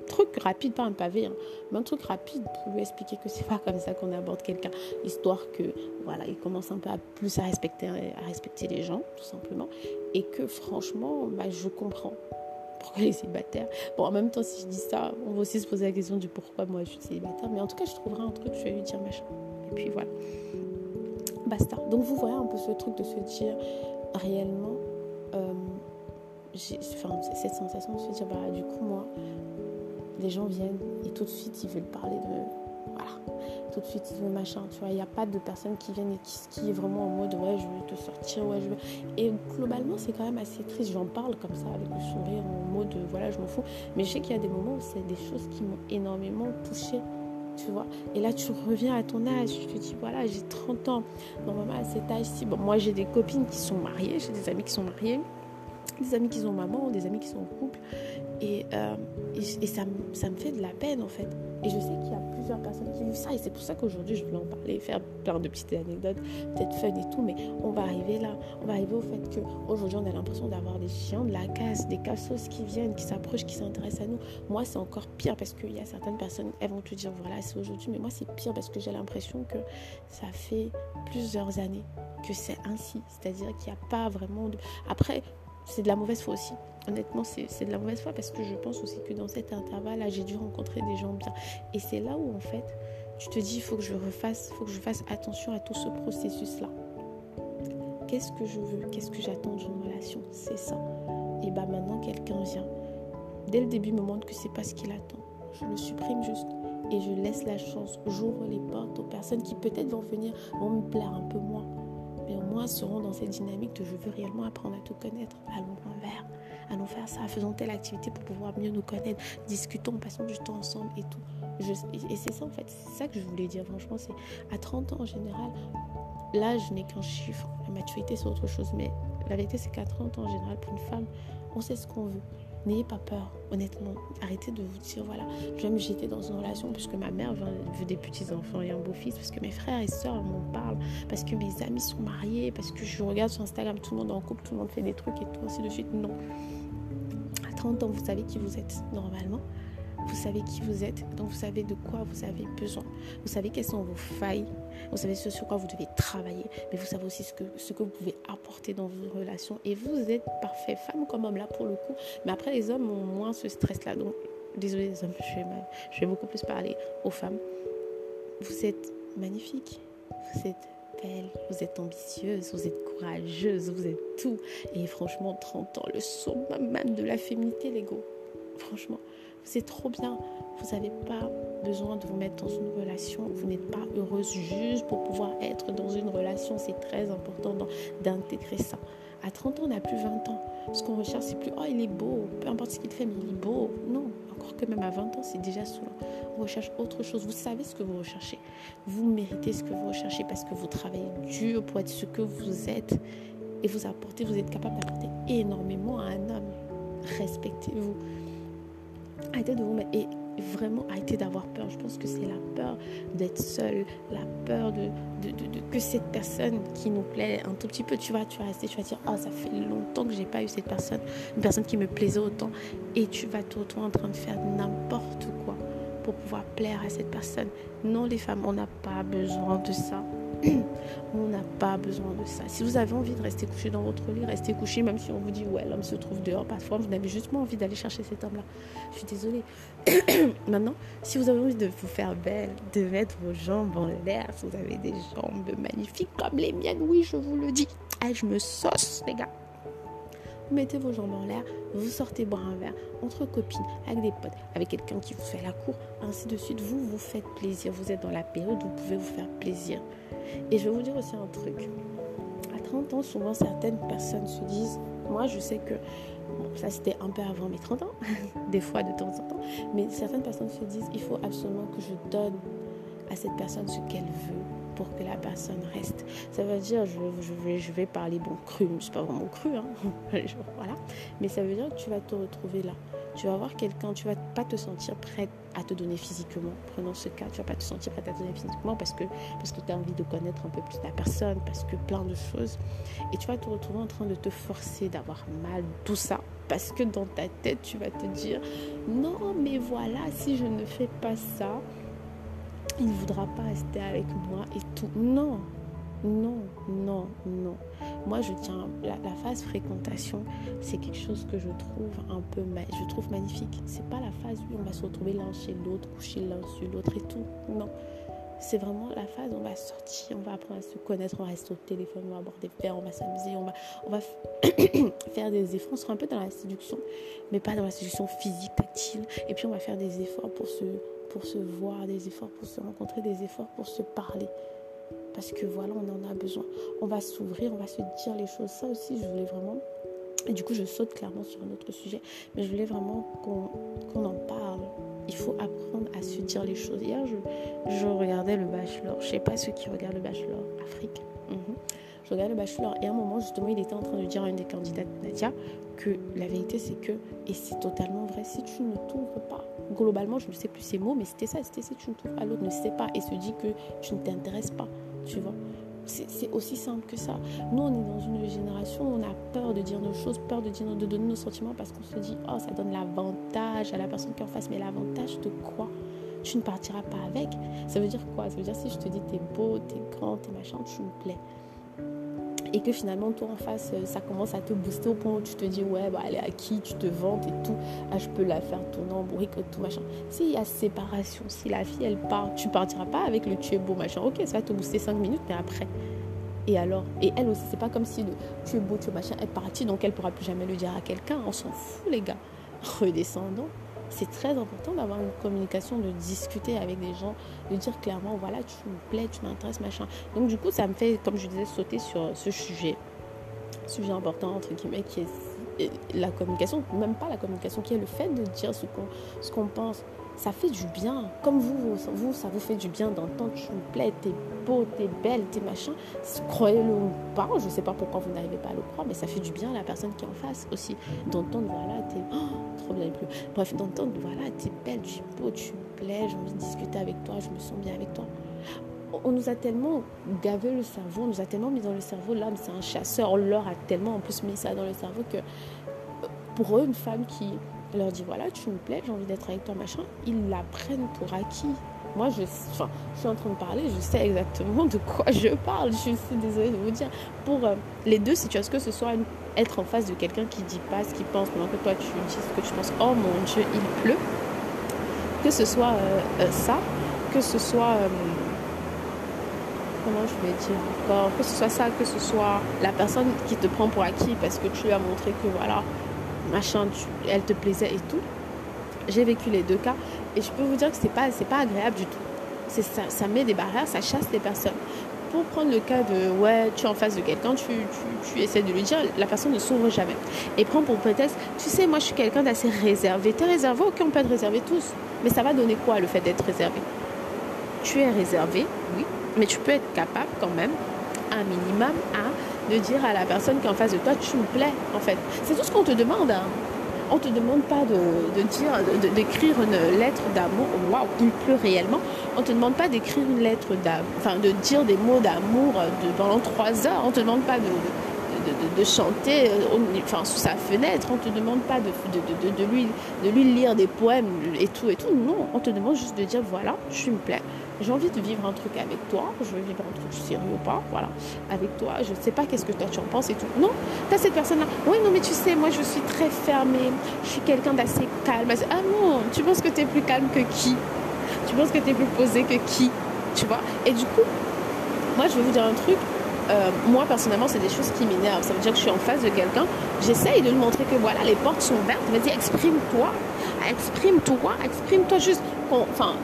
truc rapide, pas un pavé, hein, mais un truc rapide pour lui expliquer que c'est pas comme ça qu'on aborde quelqu'un, histoire que voilà, il commence un peu à plus à respecter, à respecter les gens, tout simplement, et que franchement, bah, je comprends pourquoi les célibataires. Bon, en même temps, si je dis ça, on va aussi se poser la question du pourquoi moi je suis célibataire, mais en tout cas, je trouverai un truc, je vais lui dire machin. Et puis voilà. Basta. Donc vous voyez un peu ce truc de se dire réellement, euh, enfin, cette sensation de se dire, bah, du coup, moi, les gens viennent et tout de suite ils veulent parler de voilà tout de suite ils veulent machin tu vois il n'y a pas de personnes qui viennent et qui, qui est vraiment en mode ouais je veux te sortir ouais je veux et globalement c'est quand même assez triste j'en parle comme ça avec le sourire en mode voilà je m'en fous mais je sais qu'il y a des moments où c'est des choses qui m'ont énormément touchée tu vois. Et là, tu reviens à ton âge, tu te dis, voilà, j'ai 30 ans. Normalement, à cet âge-ci, bon, moi, j'ai des copines qui sont mariées, j'ai des amis qui sont mariés, des amis qui sont maman, des amis qui sont en couple. Et, euh, et, ça, ça, me fait de la peine en fait. Et je sais qu'il y a plusieurs personnes qui vivent ça. Et c'est pour ça qu'aujourd'hui je voulais en parler, faire plein de petites anecdotes, peut-être fun et tout. Mais on va arriver là. On va arriver au fait qu'aujourd'hui on a l'impression d'avoir des chiens de la casse, des cassos qui viennent, qui s'approchent, qui s'intéressent à nous. Moi c'est encore pire parce qu'il y a certaines personnes, elles vont te dire voilà c'est aujourd'hui. Mais moi c'est pire parce que j'ai l'impression que ça fait plusieurs années que c'est ainsi. C'est-à-dire qu'il n'y a pas vraiment de... Après, c'est de la mauvaise foi aussi. Honnêtement, c'est de la mauvaise foi parce que je pense aussi que dans cet intervalle-là, j'ai dû rencontrer des gens bien. Et c'est là où, en fait, tu te dis, il faut que je refasse, faut que je fasse attention à tout ce processus-là. Qu'est-ce que je veux? Qu'est-ce que j'attends d'une relation? C'est ça. Et bah maintenant, quelqu'un vient. Dès le début, me montre que c'est pas ce qu'il attend. Je le supprime juste et je laisse la chance. J'ouvre les portes aux personnes qui peut-être vont venir, vont me plaire un peu moins mais au moins seront dans cette dynamique de je veux réellement apprendre à te connaître. Allons un verre, allons faire ça, faisons telle activité pour pouvoir mieux nous connaître, discutons, passons du temps ensemble et tout. et c'est ça en fait, c'est ça que je voulais dire franchement, c'est à 30 ans en général, l'âge n'est qu'un chiffre, la maturité c'est autre chose, mais la vérité c'est qu'à 30 ans en général pour une femme, on sait ce qu'on veut. N'ayez pas peur, honnêtement. Arrêtez de vous dire, voilà, je vais me jeter dans une relation puisque ma mère veut des petits-enfants et un beau-fils, parce que mes frères et sœurs m'en parlent, parce que mes amis sont mariés, parce que je regarde sur Instagram, tout le monde en couple, tout le monde fait des trucs et tout, ainsi de suite. Non. À 30 ans, vous savez qui vous êtes normalement. Vous savez qui vous êtes, donc vous savez de quoi vous avez besoin. Vous savez quelles sont vos failles, vous savez ce sur quoi vous devez travailler, mais vous savez aussi ce que, ce que vous pouvez apporter dans vos relations. Et vous êtes parfait, femme comme homme là pour le coup. Mais après, les hommes ont moins ce stress-là. Donc, désolé les hommes, je vais, je vais beaucoup plus parler aux femmes. Vous êtes magnifique, vous êtes belle, vous êtes ambitieuse, vous êtes courageuse, vous êtes tout. Et franchement, 30 ans, le même de la féminité, l'ego. Franchement, c'est trop bien. Vous n'avez pas besoin de vous mettre dans une relation. Vous n'êtes pas heureuse juste pour pouvoir être dans une relation. C'est très important d'intégrer ça. À 30 ans, on n'a plus 20 ans. Ce qu'on recherche, c'est plus, oh, il est beau. Peu importe ce qu'il fait, mais il est beau. Non, encore que même à 20 ans, c'est déjà saoulant. On recherche autre chose. Vous savez ce que vous recherchez. Vous méritez ce que vous recherchez parce que vous travaillez dur pour être ce que vous êtes et vous apportez, vous êtes capable d'apporter énormément à un homme. Respectez-vous. Arrêtez de vous mettre. Et vraiment arrêtez d'avoir peur. Je pense que c'est la peur d'être seul, la peur de, de, que cette personne qui nous plaît un tout petit peu, tu vas, tu vas rester, tu vas dire, oh, ça fait longtemps que j'ai pas eu cette personne, une personne qui me plaisait autant, et tu vas te retrouver en train de faire n'importe quoi pour pouvoir plaire à cette personne. Non, les femmes, on n'a pas besoin de ça. on n'a pas besoin de ça. Si vous avez envie de rester couché dans votre lit, restez couché, même si on vous dit, ouais, l'homme se trouve dehors. Parfois, vous n'avez justement envie d'aller chercher cet homme-là. Je suis désolée. Maintenant, si vous avez envie de vous faire belle, de mettre vos jambes en l'air, si vous avez des jambes magnifiques comme les miennes, oui, je vous le dis. Ah, je me sauce, les gars. Vous mettez vos jambes en l'air, vous sortez boire un verre entre copines, avec des potes, avec quelqu'un qui vous fait la cour, ainsi de suite. Vous vous faites plaisir. Vous êtes dans la période vous pouvez vous faire plaisir. Et je vais vous dire aussi un truc. À 30 ans, souvent certaines personnes se disent, moi je sais que, bon, ça c'était un peu avant mes 30 ans, des fois de temps en temps, mais certaines personnes se disent, il faut absolument que je donne à cette personne ce qu'elle veut pour que la personne reste. Ça veut dire, je, vais parler bon cru, c'est pas vraiment cru, hein, voilà, mais ça veut dire que tu vas te retrouver là tu vas voir quelqu'un, tu vas pas te sentir prête à te donner physiquement. Prenons ce cas, tu vas pas te sentir prête à te donner physiquement parce que, parce que tu as envie de connaître un peu plus la personne, parce que plein de choses. Et tu vas te retrouver en train de te forcer d'avoir mal, tout ça. Parce que dans ta tête, tu vas te dire, non, mais voilà, si je ne fais pas ça, il ne voudra pas rester avec moi et tout. Non, non, non, non. Moi, je tiens la, phase fréquentation, c'est quelque chose que je trouve un peu, je trouve magnifique. C'est pas la phase où on va se retrouver l'un chez l'autre, coucher l'un sur l'autre et tout. Non, c'est vraiment la phase où on va sortir, on va apprendre à se connaître, on va rester au téléphone, on va boire des verres, on va s'amuser, on va, on va faire des efforts. On sera un peu dans la séduction, mais pas dans la séduction physique, tactile. Et puis on va faire des efforts pour se, pour se voir, des efforts pour se rencontrer, des efforts pour se parler parce que voilà, on en a besoin. On va s'ouvrir, on va se dire les choses. Ça aussi, je voulais vraiment. Et du coup, je saute clairement sur un autre sujet, mais je voulais vraiment qu'on en parle. Il faut apprendre à se dire les choses. Hier, je, regardais le Bachelor. Je sais pas ceux qui regardent le Bachelor Afrique. Mhm. Je regardais le Bachelor et à un moment, justement, il était en train de dire à une des candidates, Nadia, que la vérité, c'est que, et c'est totalement vrai, si tu ne t'ouvres pas, globalement, je ne sais plus ces mots, mais c'était ça, c'était si tu ne t'ouvres pas, l'autre ne sait pas et se dit que tu ne t'intéresses pas tu vois. C'est aussi simple que ça. Nous, on est dans une génération où on a peur de dire nos choses, peur de, dire, donner nos sentiments parce qu'on se dit, oh, ça donne l'avantage à la personne qui est en face. Mais l'avantage de quoi? Tu ne partiras pas avec. Ça veut dire quoi? Ça veut dire si je te dis, t'es beau, t'es grand, t'es machin, tu me plais et que finalement toi en face euh, ça commence à te booster au point où tu te dis ouais bah elle est à tu te vantes et tout. Ah je peux la faire tourner en que tout machin. S'il y a séparation. Si la fille elle part tu partiras pas avec le tu es beau machin. Ok ça va te booster 5 minutes mais après. Et alors? Et elle aussi c'est pas comme si le tu es beau tu es machin est partie donc elle pourra plus jamais le dire à quelqu'un. On s'en fout les gars. Redescendons c'est très important d'avoir une communication, de discuter avec des gens, de dire clairement, voilà, tu me plais, tu m'intéresses, machin. Donc du coup, ça me fait, comme je disais, sauter sur ce sujet, sujet important, entre guillemets, qui est la communication, même pas la communication, qui est le fait de dire ce qu'on pense. Ça fait du bien. Comme vous, vous, ça vous fait du bien d'entendre, tu me plais, t'es beau, t'es belle, t'es machin. Croyez-le ou pas, je sais pas pourquoi vous n'arrivez pas à le croire, mais ça fait du bien à la personne qui est en face aussi. D'entendre, voilà, t'es... Oh, Bref, d'entendre, voilà, tu es belle, tu es beau, tu me plais, j'ai envie de discuter avec toi, je me sens bien avec toi. On nous a tellement gavé le cerveau, on nous a tellement mis dans le cerveau, l'âme c'est un chasseur, on leur a tellement en plus mis ça dans le cerveau que pour eux, une femme qui leur dit voilà, tu me plais, j'ai envie d'être avec toi, machin, ils la prennent pour acquis. Moi, je suis en train de parler, je sais exactement de quoi je parle. Je suis désolée de vous dire. Pour euh, les deux situations, que ce soit être en face de quelqu'un qui dit pas ce qu'il pense pendant que toi tu dis ce que tu penses, oh mon Dieu, il pleut. Que ce soit euh, euh, ça, que ce soit. comment je vais dire encore Que ce soit ça, que ce soit la personne qui te prend pour acquis parce que tu lui as montré que voilà, machin, elle te plaisait et tout. J'ai vécu les deux cas et je peux vous dire que c'est pas, pas agréable du tout. Ça, ça met des barrières, ça chasse les personnes. pour prendre le cas de ouais, tu es en face de quelqu'un, tu, tu, essaies de lui dire, la personne ne s'ouvre jamais. Et prend pour prétexte, tu sais, moi je suis quelqu'un d'assez réservé. Tu es réservé, ok, on peut être réservé tous. Mais ça va donner quoi le fait d'être réservé? Tu es réservé, oui, mais tu peux être capable quand même, un minimum, à de dire à la personne qui est en face de toi, tu me plais, en fait. C'est tout ce qu'on te demande. Hein on ne te demande pas de, dire, d'écrire une lettre d'amour. Waouh, il pleut réellement. On ne te demande pas d'écrire une lettre d'amour, enfin de dire des mots d'amour pendant trois heures. On ne te demande pas de, chanter euh, sous sa fenêtre. On ne te demande pas de, lui, de lui lire des poèmes et tout et tout. Non, on te demande juste de dire voilà, je me plais j'ai envie de vivre un truc avec toi, je veux vivre un truc sérieux ou pas, voilà, avec toi, je ne sais pas qu'est-ce que toi tu en penses et tout. Non, tu as cette personne-là, oui, non, mais tu sais, moi je suis très fermée, je suis quelqu'un d'assez calme. Ah non, tu penses que tu es plus calme que qui? Tu penses que tu es plus posé que qui? Tu vois? Et du coup, moi je vais vous dire un truc, euh, moi personnellement, c'est des choses qui m'énervent. Ça veut dire que je suis en face de quelqu'un, j'essaye de lui montrer que voilà, les portes sont vertes. Vas-y, exprime-toi, exprime-toi, exprime-toi juste. Enfin,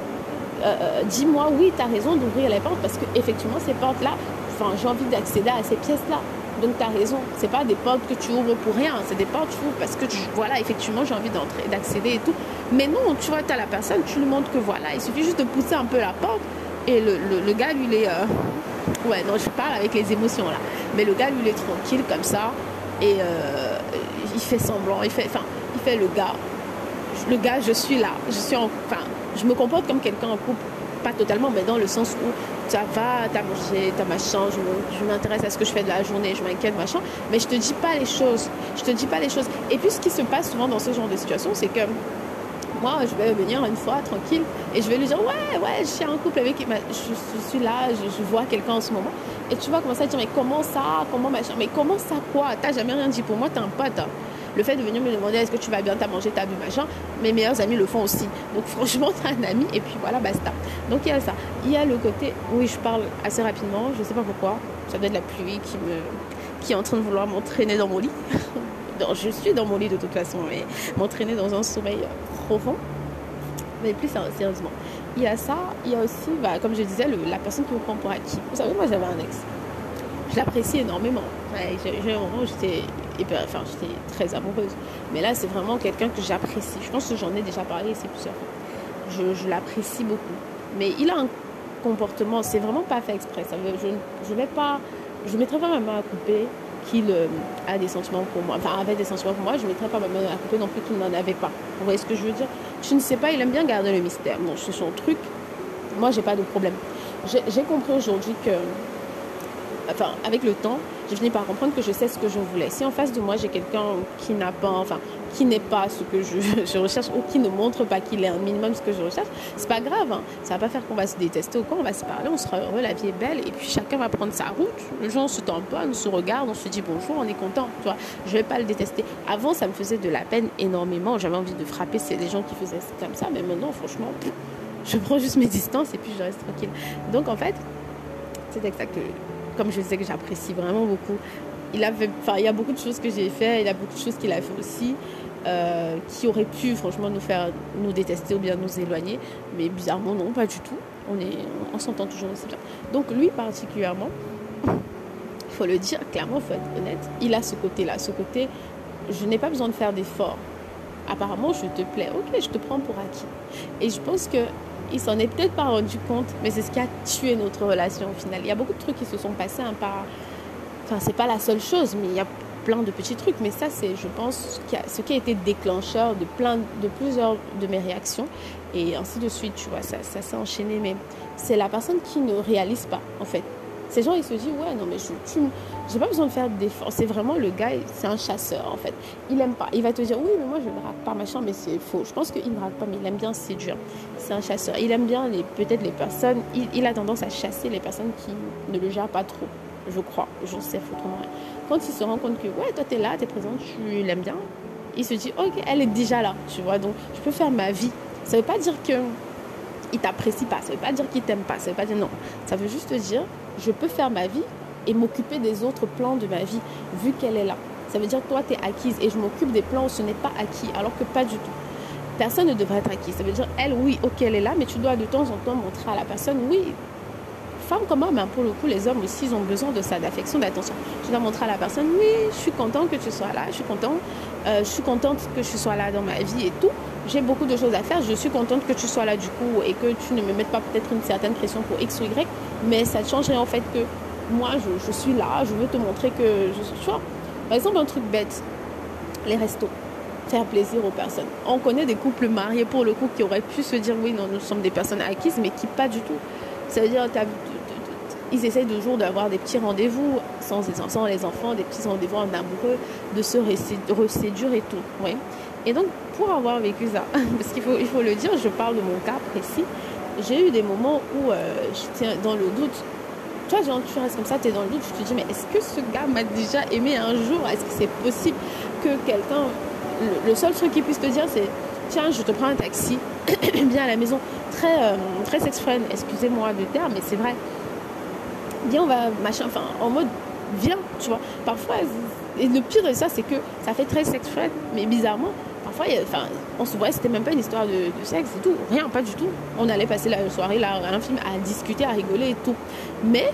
euh, euh, dis-moi, oui, tu as raison d'ouvrir les portes parce qu'effectivement, ces portes-là, enfin, j'ai envie d'accéder à ces pièces-là. Donc, tu as raison. C'est pas des portes que tu ouvres pour rien. C'est des portes, parce que, voilà, effectivement, j'ai envie d'entrer, d'accéder et tout. Mais non, tu vois, tu as la personne, tu lui montres que voilà, il suffit juste de pousser un peu la porte et le, le, gars, lui, il est. Euh, ouais, non, je parle avec les émotions là. Mais le gars, lui, il est tranquille comme ça et il fait semblant. Il fait, enfin, il fait le gars. Le gars, je suis là. Je suis en. Enfin, je me comporte comme quelqu'un en couple, pas totalement, mais dans le sens où ça va, t'as mangé, t'as machin, je m'intéresse à ce que je fais de la journée, je m'inquiète, machin, mais je te dis pas les choses. Je te dis pas les choses. Et puis ce qui se passe souvent dans ce genre de situation, c'est que moi, je vais venir une fois tranquille et je vais lui dire Ouais, ouais, je suis en couple avec. Je, je suis là, je, vois quelqu'un en ce moment. Et tu vas commencer à dire Mais comment ça Comment machin Mais comment ça quoi? T'as jamais rien dit pour moi, t'es un pote. Le fait de venir me demander est-ce que tu vas bien, t'as mangé, t'as bu, machin, mes meilleurs amis le font aussi. Donc franchement, t'as un ami et puis voilà, basta. Donc il y a ça. Il y a le côté, oui, je parle assez rapidement, je sais pas pourquoi. Ça doit être la pluie qui me qui est en train de vouloir m'entraîner dans mon lit. je suis dans mon lit de toute façon, mais m'entraîner dans un sommeil profond. Mais plus sérieusement, il y a ça, il y a aussi, bah, comme je disais, la personne qui me prend pour acquis. Vous savez, moi j'avais un ex. Je l'apprécie énormément. j'ai un moment où j'étais ben, enfin, j'étais très amoureuse. Mais là, c'est vraiment quelqu'un que j'apprécie. Je pense que j'en ai déjà parlé, c'est plusieurs fois. Je, l'apprécie beaucoup. Mais il a un comportement, c'est vraiment pas fait exprès. Ça veut, je ne vais pas, je mettrai pas ma main à couper qu'il euh, a des sentiments pour moi, enfin avait des sentiments pour moi, je ne mettrai pas ma main à couper non plus qu'il n'en avait pas. Vous voyez ce que je veux dire? Je ne sais pas, il aime bien garder le mystère. Bon, c'est son truc. Moi, j'ai pas de problème. J'ai compris aujourd'hui que enfin, avec le temps, je finis par comprendre que je sais ce que je voulais. Si en face de moi, j'ai quelqu'un qui n'a pas, enfin, qui n'est pas ce que je, recherche ou qui ne montre pas qu'il est un minimum ce que je recherche, c'est pas grave. Hein. Ça va pas faire qu'on va se détester ou quoi. On va se parler, on sera heureux, la vie est belle et puis chacun va prendre sa route. Les gens se tamponnent, on se regarde, on se dit bonjour, on est content. Tu vois, je vais pas le détester. Avant, ça me faisait de la peine énormément. J'avais envie de frapper. Des gens qui faisaient comme ça, mais maintenant, franchement, je prends juste mes distances et puis je reste tranquille. Donc en fait, c'est exact comme je sais que j'apprécie vraiment beaucoup. Il, il y a beaucoup de choses que j'ai fait, il y a beaucoup de choses qu'il a fait aussi, euh, qui auraient pu franchement nous faire nous détester ou bien nous éloigner. Mais bizarrement, non, pas du tout. On, on s'entend toujours aussi bien. Donc lui particulièrement, il faut le dire clairement, il faut être honnête, il a ce côté-là, ce côté, je n'ai pas besoin de faire d'efforts. Apparemment, je te plais, ok, je te prends pour acquis. Et je pense que il s'en est peut-être pas rendu compte, mais c'est ce qui a tué notre relation au final. Il y a beaucoup de trucs qui se sont passés hein, par. Enfin, c'est pas la seule chose, mais il y a plein de petits trucs. Mais ça, c'est, je pense, ce qui a été déclencheur de plusieurs de mes réactions et ainsi de suite. Tu vois, ça s'est enchaîné. Mais c'est la personne qui ne réalise pas, en fait. Ces gens, ils se disent, ouais, non, mais je, j'ai pas besoin de faire d'efforts. C'est vraiment le gars, c'est un chasseur en fait. Il aime pas. Il va te dire, oui, mais moi je ne drague pas machin, mais c'est faux. Je pense qu'il ne drague pas, mais il aime bien séduire. C'est un chasseur. Il aime bien les, peut-être les personnes. Il, a tendance à chasser les personnes qui ne le gèrent pas trop. Je crois. Je sais foutrement rien. Quand il se rend compte que, ouais, toi tu es là, tu es présente, tu l'aimes bien, il se dit, ok, elle est déjà là, tu vois, donc je peux faire ma vie. Ça veut pas dire que il t'apprécie pas, ça veut pas dire qu'il t'aime pas, ça veut pas dire non. Ça veut juste dire, je peux faire ma vie et m'occuper des autres plans de ma vie, vu qu'elle est là. Ça veut dire toi, tu es acquise et je m'occupe des plans où ce n'est pas acquis, alors que pas du tout. Personne ne devrait être acquis. Ça veut dire, elle, oui, ok, elle est là, mais tu dois de temps en temps montrer à la personne, oui, femme comme homme, hein, pour le coup, les hommes aussi, ont besoin de ça, d'affection, d'attention. Je dois montrer à la personne, oui, je suis contente que tu sois là, je suis contente, euh, je suis contente que tu sois là dans ma vie et tout. J'ai beaucoup de choses à faire, je suis contente que tu sois là du coup et que tu ne me mettes pas peut-être une certaine pression pour X ou Y, mais ça ne changerait en fait que moi, je, suis là, je veux te montrer que je suis... Par exemple, un truc bête, les restos faire plaisir aux personnes. On connaît des couples mariés pour le coup qui auraient pu se dire oui, non, nous sommes des personnes acquises, mais qui pas du tout. Ça veut dire, ils essayent toujours d'avoir des petits rendez-vous sans les, enfants, des petits rendez-vous en amoureux, de se reséduire et tout. Et donc, pour avoir vécu ça, parce qu'il faut, il faut le dire, je parle de mon cas précis, j'ai eu des moments où euh, j'étais dans le doute. Toi, genre, tu restes comme ça, tu es dans le doute, tu te dis, mais est-ce que ce gars m'a déjà aimé un jour? Est-ce que c'est possible que quelqu'un. Le, seul truc qu'il puisse te dire, c'est tiens, je te prends un taxi, viens à la maison. Très, euh, très excusez-moi de terme, mais c'est vrai. Viens, on va, machin, enfin, en mode, viens, tu vois. Parfois, et le pire de ça, c'est que ça fait très sex mais bizarrement, on se voit, c'était même pas une histoire de, sexe et tout, rien, pas du tout. On allait passer la soirée là, un film, à discuter, à rigoler et tout. Mais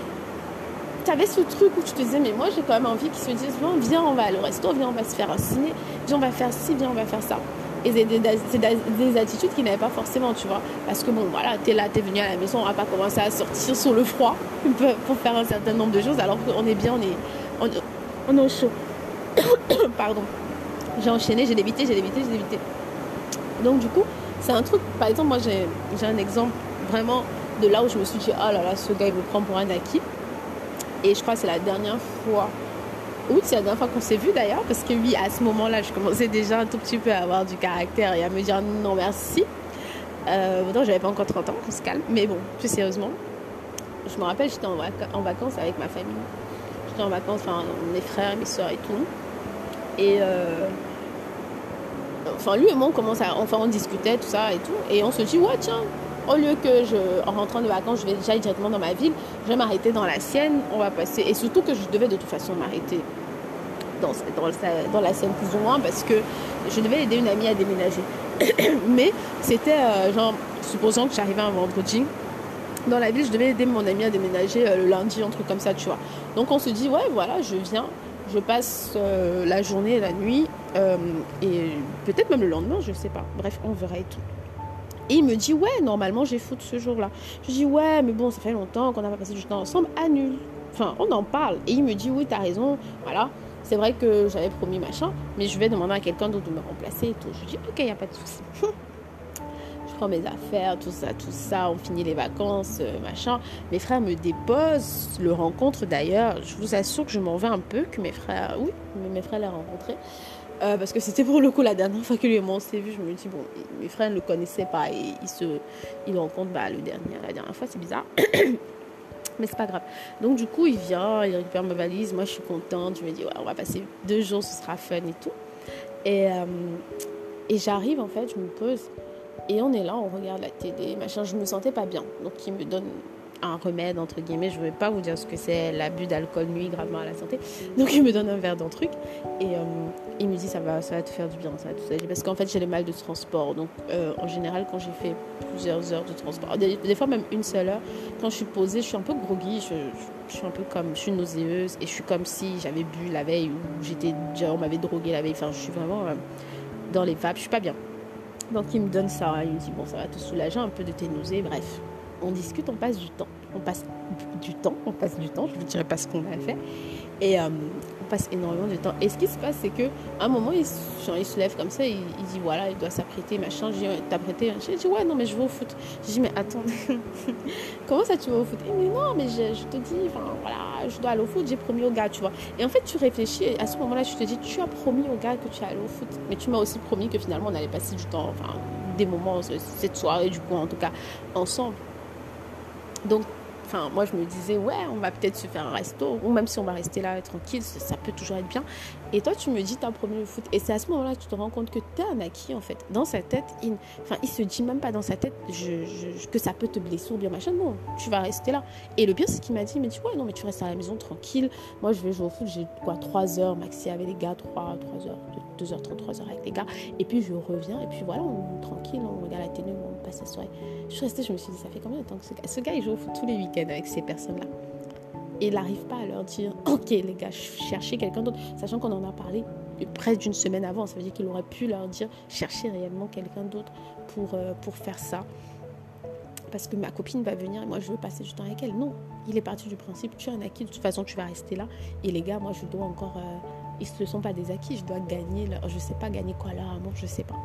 tu avais ce truc où tu te disais, mais moi j'ai quand même envie qu'ils se disent, viens, on va aller au resto, viens, on va se faire un ciné, viens, on va faire ci, viens, on va faire ça. Et c'est des, des, attitudes qu'ils n'avaient pas forcément, tu vois. Parce que bon, voilà, t'es là, t'es venu à la maison, on va pas commencer à sortir sur le froid pour faire un certain nombre de choses, alors qu'on est bien, on est, on, est au chaud. Pardon. J'ai enchaîné, j'ai évité, j'ai évité, j'ai évité. Donc du coup, c'est un truc, par exemple, moi j'ai un exemple vraiment de là où je me suis dit, oh là là, ce gars il me prend pour un acquis. Et je crois que c'est la dernière fois oui, c'est la dernière fois qu'on s'est vu d'ailleurs, parce que oui, à ce moment-là, je commençais déjà un tout petit peu à avoir du caractère et à me dire non merci. Euh, je j'avais pas encore 30 ans, on se calme, mais bon, plus sérieusement, je me rappelle, j'étais en, vacances avec ma famille. J'étais en vacances, enfin, mes frères, mes soeurs et tout. Et euh, enfin, lui et moi, on commence à, enfin, on discutait, tout ça et tout. Et on se dit, ouais, tiens, au lieu que je, en rentrant de vacances, je vais déjà directement dans ma ville, je vais m'arrêter dans la sienne, on va passer. Et surtout que je devais de toute façon m'arrêter dans, dans, la sienne plus ou moins parce que je devais aider une amie à déménager. Mais c'était euh, genre, supposons que j'arrivais un vendredi, dans la ville, je devais aider mon amie à déménager euh, le lundi, un truc comme ça, tu vois. Donc on se dit, ouais, voilà, je viens, je passe euh, la journée la nuit, et peut-être même le lendemain, je sais pas. Bref, on verra et tout. Et il me dit, ouais, normalement j'ai foot ce jour-là. Je dis, ouais, mais bon, ça fait longtemps qu'on n'a pas passé du temps ensemble, annule. Enfin, on en parle. Et il me dit, oui, t'as raison, voilà. C'est vrai que j'avais promis machin, mais je vais demander à quelqu'un d'autre de me remplacer et tout. Je dis, ok, il n'y a pas de souci. Mes affaires, tout ça, tout ça. On finit les vacances, euh, machin. Mes frères me déposent, le rencontre d'ailleurs. Je vous assure que je m'en vais un peu, que mes frères, oui, mes frères l'ont rencontré. Euh, parce que c'était pour le coup la dernière fois que lui et moi on s'est vu. Je me dis, bon, mes frères ne le connaissaient pas et ils se ils rencontrent bah, le dernier, la dernière fois, c'est bizarre. Mais c'est pas grave. Donc, du coup, il vient, il récupère ma valise. Moi, je suis contente. Je me dis, ouais, on va passer deux jours, ce sera fun et tout. Et, euh, et j'arrive, en fait, je me pose. Et on est là, on regarde la télé, machin. Je me sentais pas bien. Donc, il me donne un remède, entre guillemets. Je ne vais pas vous dire ce que c'est. L'abus d'alcool nuit gravement à la santé. Donc, il me donne un verre d'un truc. Et euh, il me dit, ça va, ça va te faire du bien. Ça tout ça. Parce qu'en fait, j'ai le mal de transport. Donc, euh, en général, quand j'ai fait plusieurs heures de transport, des, fois même une seule heure, quand je suis posée, je suis un peu groggy. Je, suis un peu comme, je suis nauséeuse. Et je suis comme si j'avais bu la veille ou j'étais déjà, on m'avait drogué la veille. Enfin, je suis vraiment euh, dans les vapes. Je suis pas bien. Donc il me donne ça, il me dit bon ça va te soulager un peu de tes nausées, bref on discute, on passe du temps. On passe du temps, on passe du temps, je ne vous dirai pas ce qu'on a fait. Et euh, passe énormément de temps. Et ce qui se passe, c'est qu'à un moment, il, se lève comme ça, il, dit voilà, il doit s'apprêter, machin. Je dis t'as prêté J'ai ouais, non, mais je vais au foot. J'ai dit mais attends, comment ça tu vas au foot? Il dit non, mais je, te dis, enfin voilà, je dois aller au foot, j'ai promis au gars, tu vois. Et en fait, tu réfléchis, et à ce moment-là, tu te dis tu as promis au gars que tu allais au foot, mais tu m'as aussi promis que finalement on allait passer du temps, enfin des moments, cette soirée, du coup, en tout cas, ensemble. Donc, enfin, moi, je me disais, ouais, on va peut-être se faire un resto, ou même si on va rester là tranquille, ça, peut toujours être bien. Et toi, tu me dis, t'as promis le foot. Et c'est à ce moment-là que tu te rends compte que t'es un acquis, en fait. Dans sa tête, il, enfin, il se dit même pas dans sa tête je, que ça peut te blesser ou bien machin. Non, tu vas rester là. Et le pire, c'est qu'il m'a dit, mais tu vois, non, mais tu restes à la maison tranquille. Moi, je vais jouer au foot. J'ai quoi, 3 heures maxi avec les gars, 3, 3 heures, 2h30, 3 heures avec les gars. Et puis, je reviens. Et puis, voilà, on est tranquille, on regarde la télé, on passe la soirée. Je suis restée, je me suis dit, ça fait combien de temps que ce gars, ce gars il joue au foot tous les week-ends avec ces personnes-là? Et il n'arrive pas à leur dire Ok, les gars, cherchez quelqu'un d'autre, sachant qu'on en a parlé près d'une semaine avant. Ça veut dire qu'il aurait pu leur dire Cherchez réellement quelqu'un d'autre pour, euh, pour faire ça. Parce que ma copine va venir et moi je veux passer du temps avec elle. Non, il est parti du principe Tu es un acquis, de toute façon tu vas rester là. Et les gars, moi je dois encore. Euh, ils ne sont pas des acquis, je dois gagner. Leur, je sais pas gagner quoi là, amour, je sais pas.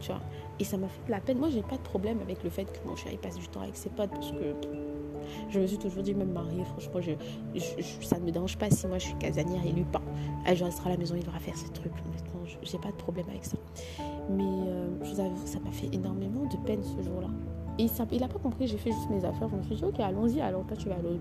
Tu vois et ça m'a fait de la peine. Moi, j'ai pas de problème avec le fait que mon chéri passe du temps avec ses potes parce que je me suis toujours dit, même mariée, franchement, ça ne me dérange pas si moi je suis casanière et lui pas. Elle restera à la maison, il devra faire ses trucs. Honnêtement, j'ai pas de problème avec ça. Mais euh, je vous avoue, ça m'a fait énormément de peine ce jour-là. Et il n'a pas compris, j'ai fait juste mes affaires. Je me suis dit, ok, allons-y, alors toi tu vas aller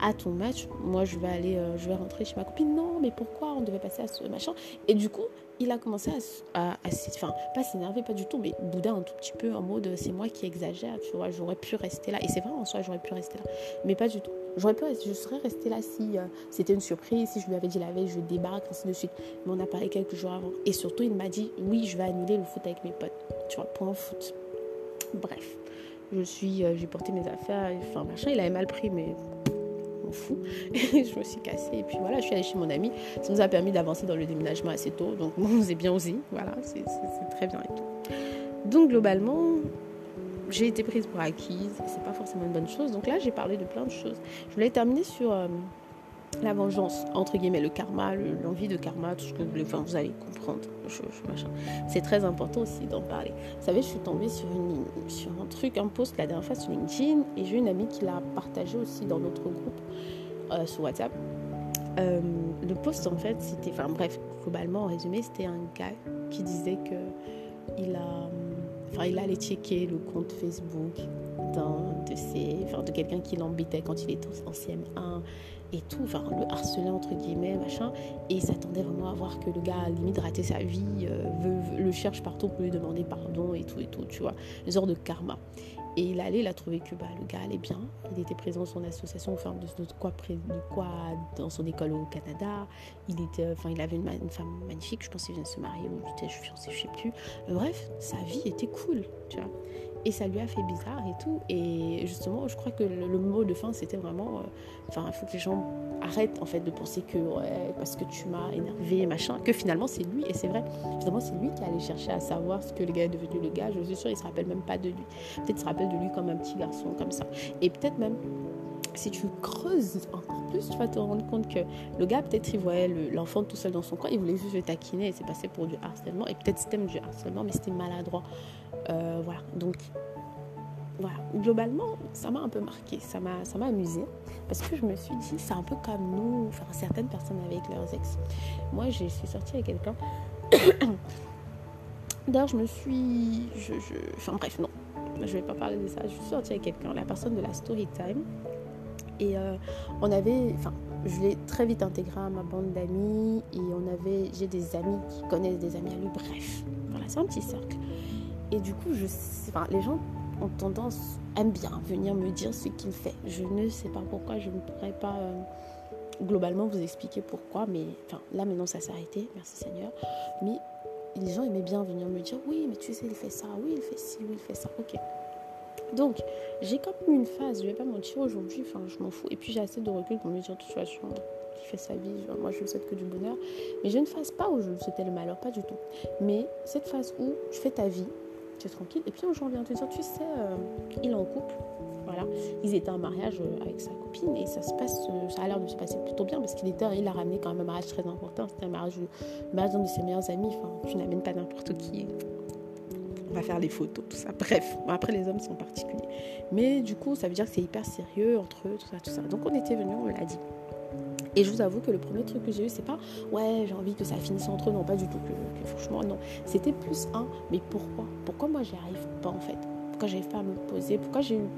à ton match. Moi je vais aller, euh, je vais rentrer chez ma copine. Non, mais pourquoi on devait passer à ce machin? Et du coup, il a commencé à, à, enfin, pas s'énerver, pas du tout, mais boudin un tout petit peu en mode c'est moi qui exagère, tu vois, j'aurais pu rester là. Et c'est vrai en soi, j'aurais pu rester là, mais pas du tout. J'aurais pu, je serais restée là si euh, c'était une surprise, si je lui avais dit la veille, je débarque, ainsi de suite. Mais on a parlé quelques jours avant. Et surtout, il m'a dit oui, je vais annuler le foot avec mes potes, tu vois, pour un foot. Bref, je suis, euh, j'ai porté mes affaires, enfin machin, il avait mal pris, mais fou. je me suis cassée et puis voilà, je suis allée chez mon ami. Ça nous a permis d'avancer dans le déménagement assez tôt. Donc on faisait bien aussi. Voilà, c'est très bien et tout. Donc globalement, j'ai été prise pour acquise. C'est pas forcément une bonne chose. Donc là, j'ai parlé de plein de choses. Je voulais terminer sur euh, la vengeance, entre guillemets, le karma, l'envie de karma, tout ce que vous voulez. Vous allez comprendre. C'est très important aussi d'en parler. Vous savez, je suis tombée sur, une, sur un truc, un post la dernière fois sur LinkedIn et j'ai une amie qui l'a partagé aussi dans notre groupe euh, sur WhatsApp. Euh, le post, en fait, c'était. Enfin, bref, globalement, en résumé, c'était un gars qui disait que il a. Enfin, il allait checker le compte Facebook de de quelqu'un qui l'embêtait quand il était en CM1 et tout, enfin le harceler entre guillemets, machin, et il s'attendait vraiment à voir que le gars limite raté sa vie, euh, veut, le cherche partout pour lui demander pardon et tout et tout, tu vois, une sorte de karma. Et il allait, il a trouvé que bah, le gars allait bien, il était présent dans son association, enfin de, de, quoi, de quoi dans son école au Canada, il, était, enfin, il avait une, femme magnifique, je pense qu'il vient de se marier ou il était fiancé, je sais plus. bref, sa vie était cool, tu vois. Et ça lui a fait bizarre et tout. Et justement, je crois que le, mot de fin, c'était vraiment. Euh, enfin, il faut que les gens arrêtent en fait de penser que, ouais, parce que tu m'as énervé, machin, que finalement c'est lui. Et c'est vrai, finalement, c'est lui qui allait chercher à savoir ce que le gars est devenu le gars. Je suis sûre, il se rappelle même pas de lui. Peut-être se rappelle de lui comme un petit garçon, comme ça. Et peut-être même si tu creuses encore plus, tu vas te rendre compte que le gars, peut-être, il voyait l'enfant tout seul dans son coin, il voulait juste le taquiner et c'est passé pour du harcèlement. Et peut-être c'était du harcèlement, mais c'était maladroit. Euh, voilà, donc voilà, globalement, ça m'a un peu marqué, ça m'a, ça amusé parce que je me suis dit, c'est un peu comme nous, enfin certaines personnes avec leurs ex. Moi, j'ai suis sortie avec quelqu'un. D'ailleurs, je me suis, je, enfin bref, non, je vais pas parler de ça. Je suis sortie avec quelqu'un, la personne de la story time, et euh, on avait, enfin, je l'ai très vite intégré à ma bande d'amis et on avait, j'ai des amis qui connaissent des amis à lui. Bref, voilà, c'est un petit cercle. Et du coup, les gens ont tendance, aiment bien venir me dire ce qu'il fait. Je ne sais pas pourquoi, je ne pourrais pas euh, globalement vous expliquer pourquoi, mais là maintenant ça s'est arrêté, merci Seigneur. Mais les gens aimaient bien venir me dire oui, mais tu sais, il fait ça, oui, il fait ci, oui, il fait ça, ok. Donc, j'ai quand même une phase, je vais pas mentir aujourd'hui, je m'en fous. Et puis, j'ai assez de recul pour me dire, de toute façon, qui fait sa vie, moi, je ne souhaite que du bonheur. Mais j'ai une phase pas où je souhaitais le malheur, pas du tout. Mais cette phase où tu fais ta vie, tranquille. Et puis un jour, on vient te dire, tu sais, euh, il est en couple. Voilà. Ils étaient en mariage euh, avec sa copine et ça se passe, euh, ça a l'air de se passer plutôt bien parce qu'il était, il a ramené quand même un mariage très important. C'était un mariage, mariage d'un de ses meilleurs amis. Enfin, tu n'amènes pas n'importe qui. On va faire les photos, tout ça. Bref, après les hommes sont particuliers. Mais du coup, ça veut dire que c'est hyper sérieux entre eux, tout ça, tout ça. Donc on était venus, on l'a dit. Et je vous avoue que le premier truc que j'ai eu, c'est pas ouais, j'ai envie que ça finisse entre eux. Non, pas du tout. Que, franchement, non. C'était plus un, mais pourquoi? Pourquoi moi, j'y arrive pas en fait? Pourquoi j'arrive pas à me poser? Pourquoi j'ai eu,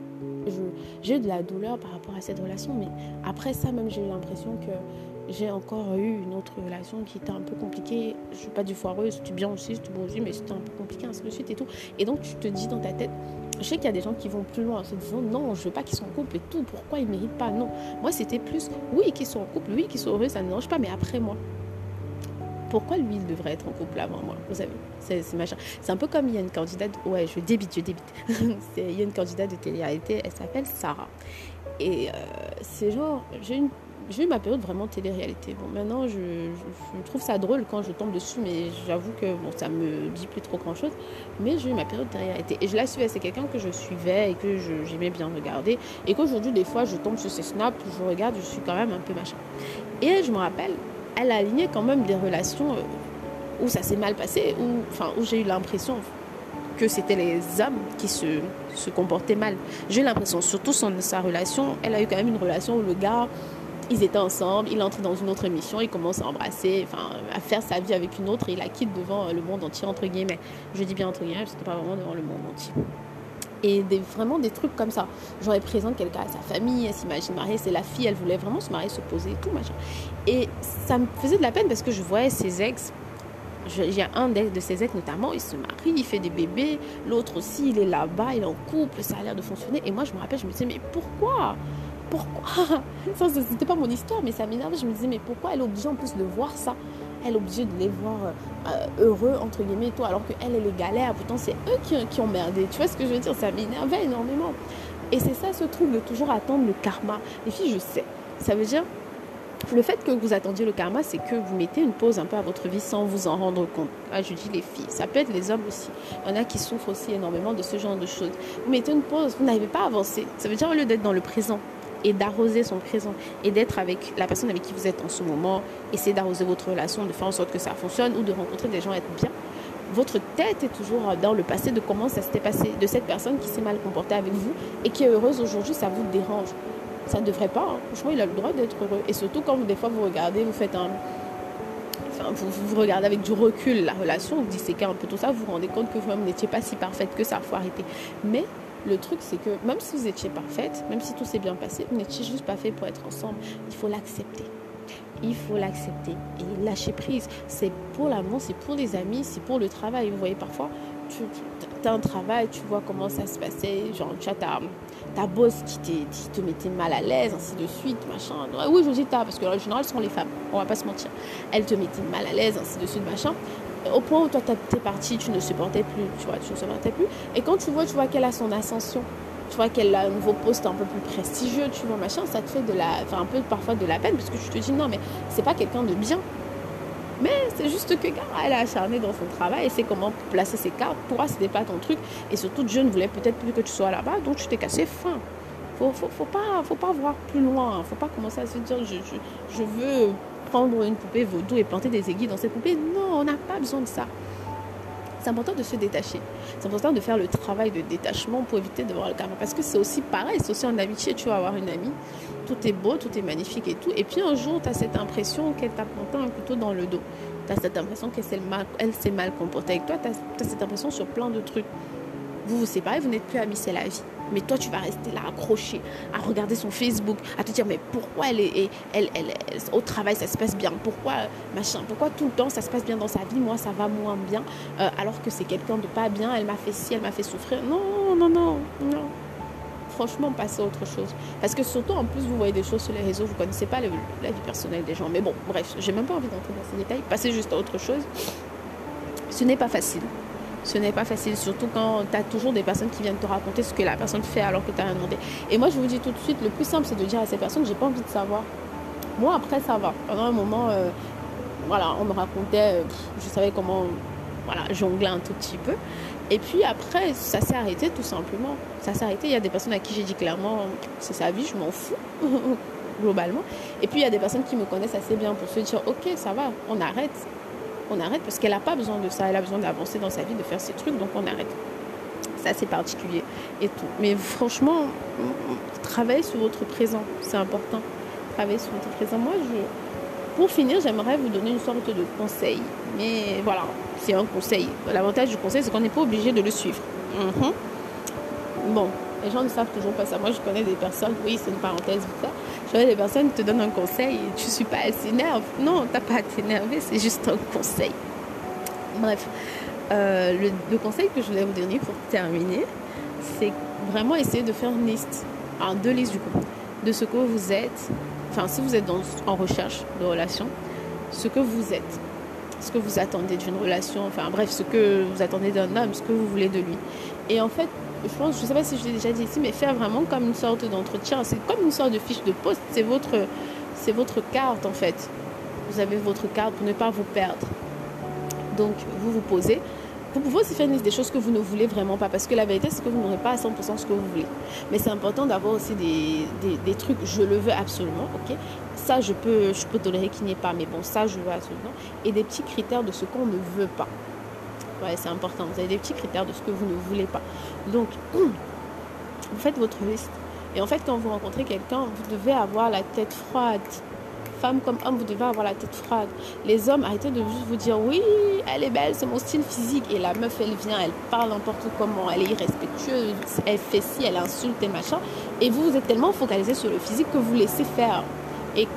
j'ai de la douleur par rapport à cette relation? Mais après ça, même, j'ai eu l'impression que j'ai encore eu une autre relation qui était un peu compliquée. Je suis pas du foireux, c'était bien aussi, c'était bon aussi, mais c'était un peu compliqué, ainsi de suite et tout. Et donc, tu te dis dans ta tête, je sais qu'il y a des gens qui vont plus loin en se disant non, je veux pas qu'ils soient en couple et tout, pourquoi ils méritent pas? Non. Moi, c'était plus oui, qu'ils soient en couple, oui, qu'ils soient heureux, ça ne dérange pas, mais après moi. Pourquoi lui, il devrait être en couple avant moi Vous savez, c'est machin. C'est un peu comme il y a une candidate, ouais, je débite, je débite. il y a une candidate de télé-réalité, elle s'appelle Sarah. Et euh, c'est genre, j'ai une j'ai eu ma période vraiment télé-réalité. Bon, maintenant, je, trouve ça drôle quand je tombe dessus, mais j'avoue que bon, ça me dit plus trop grand-chose. Mais j'ai eu ma période télé-réalité. Et je la suivais. C'est quelqu'un que je suivais et que j'aimais bien regarder. Et qu'aujourd'hui, des fois, je tombe sur ses snaps, je regarde, je suis quand même un peu machin. Et je me rappelle, elle a aligné quand même des relations euh, où ça s'est mal passé, où, enfin, où j'ai eu l'impression que c'était les hommes qui se, se comportaient mal. J'ai l'impression, surtout son, sa relation, elle a eu quand même une relation où le gars ils étaient ensemble, il entre dans une autre émission, il commence à embrasser, enfin, à faire sa vie avec une autre et il la quitte devant le monde entier, entre guillemets. Je dis bien entre guillemets, parce que pas vraiment devant le monde entier. Et des, vraiment des trucs comme ça. Genre, elle présente quelqu'un à sa famille, elle s'imagine marier, c'est la fille, elle voulait vraiment se marier, se poser et tout, machin. Et ça me faisait de la peine parce que je voyais ses ex. J'ai un de ses ex notamment, il se marie, il fait des bébés, l'autre aussi, il est là-bas, il est en couple, ça a l'air de fonctionner. Et moi, je me rappelle, je me disais, mais pourquoi? Pourquoi Ça, c'était pas mon histoire, mais ça m'énerve. Je me disais, mais pourquoi elle est obligée en plus de voir ça? Elle est obligée de les voir euh, heureux, entre guillemets, et tout, alors qu'elle, elle est galère. Pourtant, c'est eux qui, qui ont merdé. Tu vois ce que je veux dire? Ça m'énervait énormément. Et c'est ça, ce truc de toujours attendre le karma. Les filles, je sais. Ça veut dire, le fait que vous attendiez le karma, c'est que vous mettez une pause un peu à votre vie sans vous en rendre compte. Ah, je dis les filles, ça peut être les hommes aussi. Il y en a qui souffrent aussi énormément de ce genre de choses. Vous mettez une pause, vous n'arrivez pas à avancer. Ça veut dire au lieu d'être dans le présent, et d'arroser son présent et d'être avec la personne avec qui vous êtes en ce moment, essayer d'arroser votre relation, de faire en sorte que ça fonctionne ou de rencontrer des gens, être bien. Votre tête est toujours dans le passé de comment ça s'était passé, de cette personne qui s'est mal comportée avec vous et qui est heureuse aujourd'hui, ça vous dérange. Ça ne devrait pas. Hein. Franchement, il a le droit d'être heureux. Et surtout quand des fois vous regardez, vous faites un, vous, vous, regardez avec du recul la relation, vous disséquez un peu tout ça, vous vous rendez compte que vous-même n'étiez pas si parfaite que ça, il faut arrêter. Mais le truc, c'est que même si vous étiez parfaite, même si tout s'est bien passé, vous n'étiez juste pas fait pour être ensemble. Il faut l'accepter. Il faut l'accepter et lâcher prise. C'est pour l'amour, c'est pour les amis, c'est pour le travail. Vous voyez, parfois, tu, as un travail, tu vois comment ça se passait. Genre, tu as ta, ta boss qui, te mettait mal à l'aise, ainsi de suite, machin. Oui, je vous dis ta, parce que en général, ce sont les femmes, on va pas se mentir. Elle te mettait mal à l'aise, ainsi de suite, machin au point où toi t'es parti, tu ne supportais plus, tu vois, tu ne supportais plus. Et quand tu vois, tu vois qu'elle a son ascension, tu vois qu'elle a un nouveau poste un peu plus prestigieux, tu vois, machin, ça te fait de la, enfin, un peu parfois de la peine parce que tu te dis non, mais c'est pas quelqu'un de bien. Mais c'est juste que elle est acharnée dans son travail et sait comment placer ses cartes. Toi, c'était pas ton truc. Et surtout, Dieu ne voulait peut-être plus que tu sois là-bas, donc tu t'es cassé fin. Faut, faut, faut, pas, faut pas voir plus loin. Faut pas commencer à se dire je, je, je veux prendre une poupée vaudou et planter des aiguilles dans cette poupée. Non, on n'a pas besoin de ça. C'est important de se détacher. C'est important de faire le travail de détachement pour éviter de voir le karma. Parce que c'est aussi pareil, c'est aussi en amitié. Tu vas avoir une amie, tout est beau, tout est magnifique et tout. Et puis un jour, tu as cette impression qu'elle t'a planté un couteau dans le dos. Tu as cette impression qu'elle s'est mal, comportée avec toi. Tu as, as cette impression sur plein de trucs. Vous vous séparez, vous n'êtes plus amis, c'est la vie. Mais toi, tu vas rester là accroché, à regarder son Facebook, à te dire, mais pourquoi elle est, elle, elle, au travail, ça se passe bien? Pourquoi, machin? Pourquoi tout le temps, ça se passe bien dans sa vie? Moi, ça va moins bien. Euh, alors que c'est quelqu'un de pas bien, elle m'a fait ci, elle m'a fait souffrir. Non, non, non, non. Franchement, passez à autre chose. Parce que surtout, en plus, vous voyez des choses sur les réseaux, vous ne connaissez pas la vie personnelle des gens. Mais bon, bref, j'ai même pas envie d'entrer dans ces détails. Passez juste à autre chose. Ce n'est pas facile ce n'est pas facile, surtout quand tu as toujours des personnes qui viennent te raconter ce que la personne fait alors que tu as rien demandé. Et moi, je vous dis tout de suite, le plus simple, c'est de dire à ces personnes, j'ai pas envie de savoir. Moi, après, ça va. Pendant un moment, euh, voilà, on me racontait, euh, je savais comment voilà, jongler un tout petit peu. Et puis après, ça s'est arrêté tout simplement. Ça s'est arrêté. Il y a des personnes à qui j'ai dit clairement, c'est sa vie, je m'en fous, globalement. Et puis il y a des personnes qui me connaissent assez bien pour se dire, ok, ça va, on arrête on arrête parce qu'elle n'a pas besoin de ça, elle a besoin d'avancer dans sa vie, de faire ses trucs, donc on arrête. Ça, c'est particulier et tout. Mais franchement, travaillez sur votre présent, c'est important. Travaillez sur votre présent. Moi, je, pour finir, j'aimerais vous donner une sorte de conseil. Mais voilà, c'est un conseil. L'avantage du conseil, c'est qu'on n'est pas obligé de le suivre. Mhm. Bon, Les gens ne savent toujours pas ça. Moi, je connais des personnes, oui, c'est une parenthèse, je connais des personnes te donnent un conseil et tu suis pas, elle s'énerve. Non, t'as pas à t'énerver, c'est juste un conseil. Bref, euh, le, conseil que je voulais vous donner pour terminer, c'est vraiment essayer de faire une liste, deux listes du coup, de ce que vous êtes, enfin si vous êtes en recherche de relation, ce que vous êtes, ce que vous attendez d'une relation, enfin bref, ce que vous attendez d'un homme, ce que vous voulez de lui. Et en fait, je pense, je ne sais pas si je l'ai déjà dit ici, mais faire vraiment comme une sorte d'entretien, c'est comme une sorte de fiche de poste, c'est votre, c'est votre carte en fait. Vous avez votre carte pour ne pas vous perdre. Donc, vous vous posez. Vous pouvez aussi faire des choses que vous ne voulez vraiment pas, parce que la vérité, c'est que vous n'aurez pas à 100% ce que vous voulez. Mais c'est important d'avoir aussi des, des, des, trucs, je le veux absolument, ok? Ça, je peux, je peux tolérer qu'il n'y ait pas, mais bon, ça, je veux absolument. Et des petits critères de ce qu'on ne veut pas. Ouais, c'est important. Vous avez des petits critères de ce que vous ne voulez pas. Donc, vous faites votre liste. Et en fait, quand vous rencontrez quelqu'un, vous devez avoir la tête froide. Femme comme homme, vous devez avoir la tête froide. Les hommes, arrêtez de juste vous dire oui, elle est belle, c'est mon style physique. Et la meuf, elle vient, elle parle n'importe comment, elle est irrespectueuse, elle fait ci, elle insulte et machin. Et vous, vous êtes tellement focalisé sur le physique que vous laissez faire. Et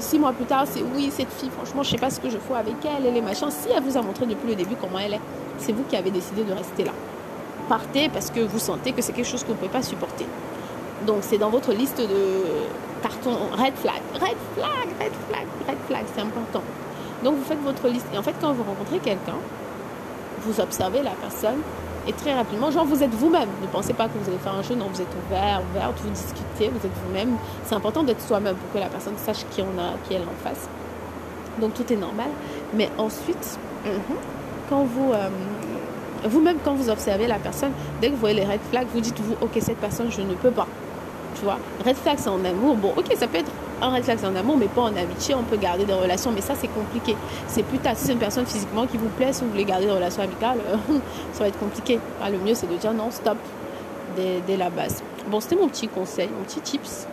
six mois plus tard, c'est oui, cette fille, franchement, je sais pas ce que je fais avec elle, elle est machin. Si elle vous a montré depuis le début comment elle est, c'est vous qui avez décidé de rester là. Partez parce que vous sentez que c'est quelque chose que vous ne pouvez pas supporter. Donc c'est dans votre liste de cartons red flag, red flag, red flag, red flag, c'est important. Donc vous faites votre liste et en fait quand vous rencontrez quelqu'un, vous observez la personne et très rapidement, genre vous êtes vous-même. Ne pensez pas que vous allez faire un jeu, non, vous êtes ouvert, ouverte, vous discutez, vous êtes vous-même. C'est important d'être soi-même pour que la personne sache qui on a, qui elle en face. Donc tout est normal. Mais ensuite, mhm, quand vous, euh, vous-même quand vous observez la personne, dès que vous voyez les red flags, vous dites vous, ok cette personne je ne peux pas. Tu vois, red flags c'est en amour. Bon, ok ça peut être un red c'est en amour, mais pas en amitié. On peut garder des relations, mais ça c'est compliqué. C'est plus tard. Si c'est une personne physiquement qui vous plaît, si vous voulez garder des relations amicales, ça va être compliqué. Ah, le mieux c'est de dire non stop dès, la base. Bon, c'était mon petit conseil, mon petit tips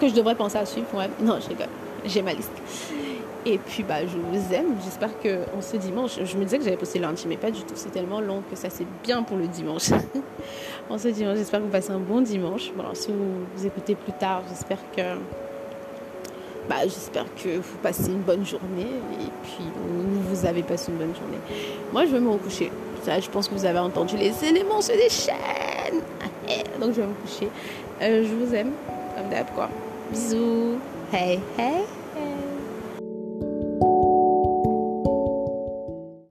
que je devrais penser à suivre. Ouais. Non, je rigole. J'ai ma liste. Et puis, bah, je vous aime. J'espère qu'en ce dimanche, je me disais que j'avais posté lundi, mais pas du tout. C'est tellement long que ça, c'est bien pour le dimanche. en ce dimanche, j'espère que vous passez un bon dimanche. Bon, si vous, écoutez plus tard, j'espère que. Bah, j'espère que vous passez une bonne journée et puis vous avez passé une bonne journée. Moi, je vais me recoucher. Je pense que vous avez entendu les éléments se déchaînent. Donc, je vais me coucher. Euh, je vous aime, comme quoi. Bisous. Hey, hey.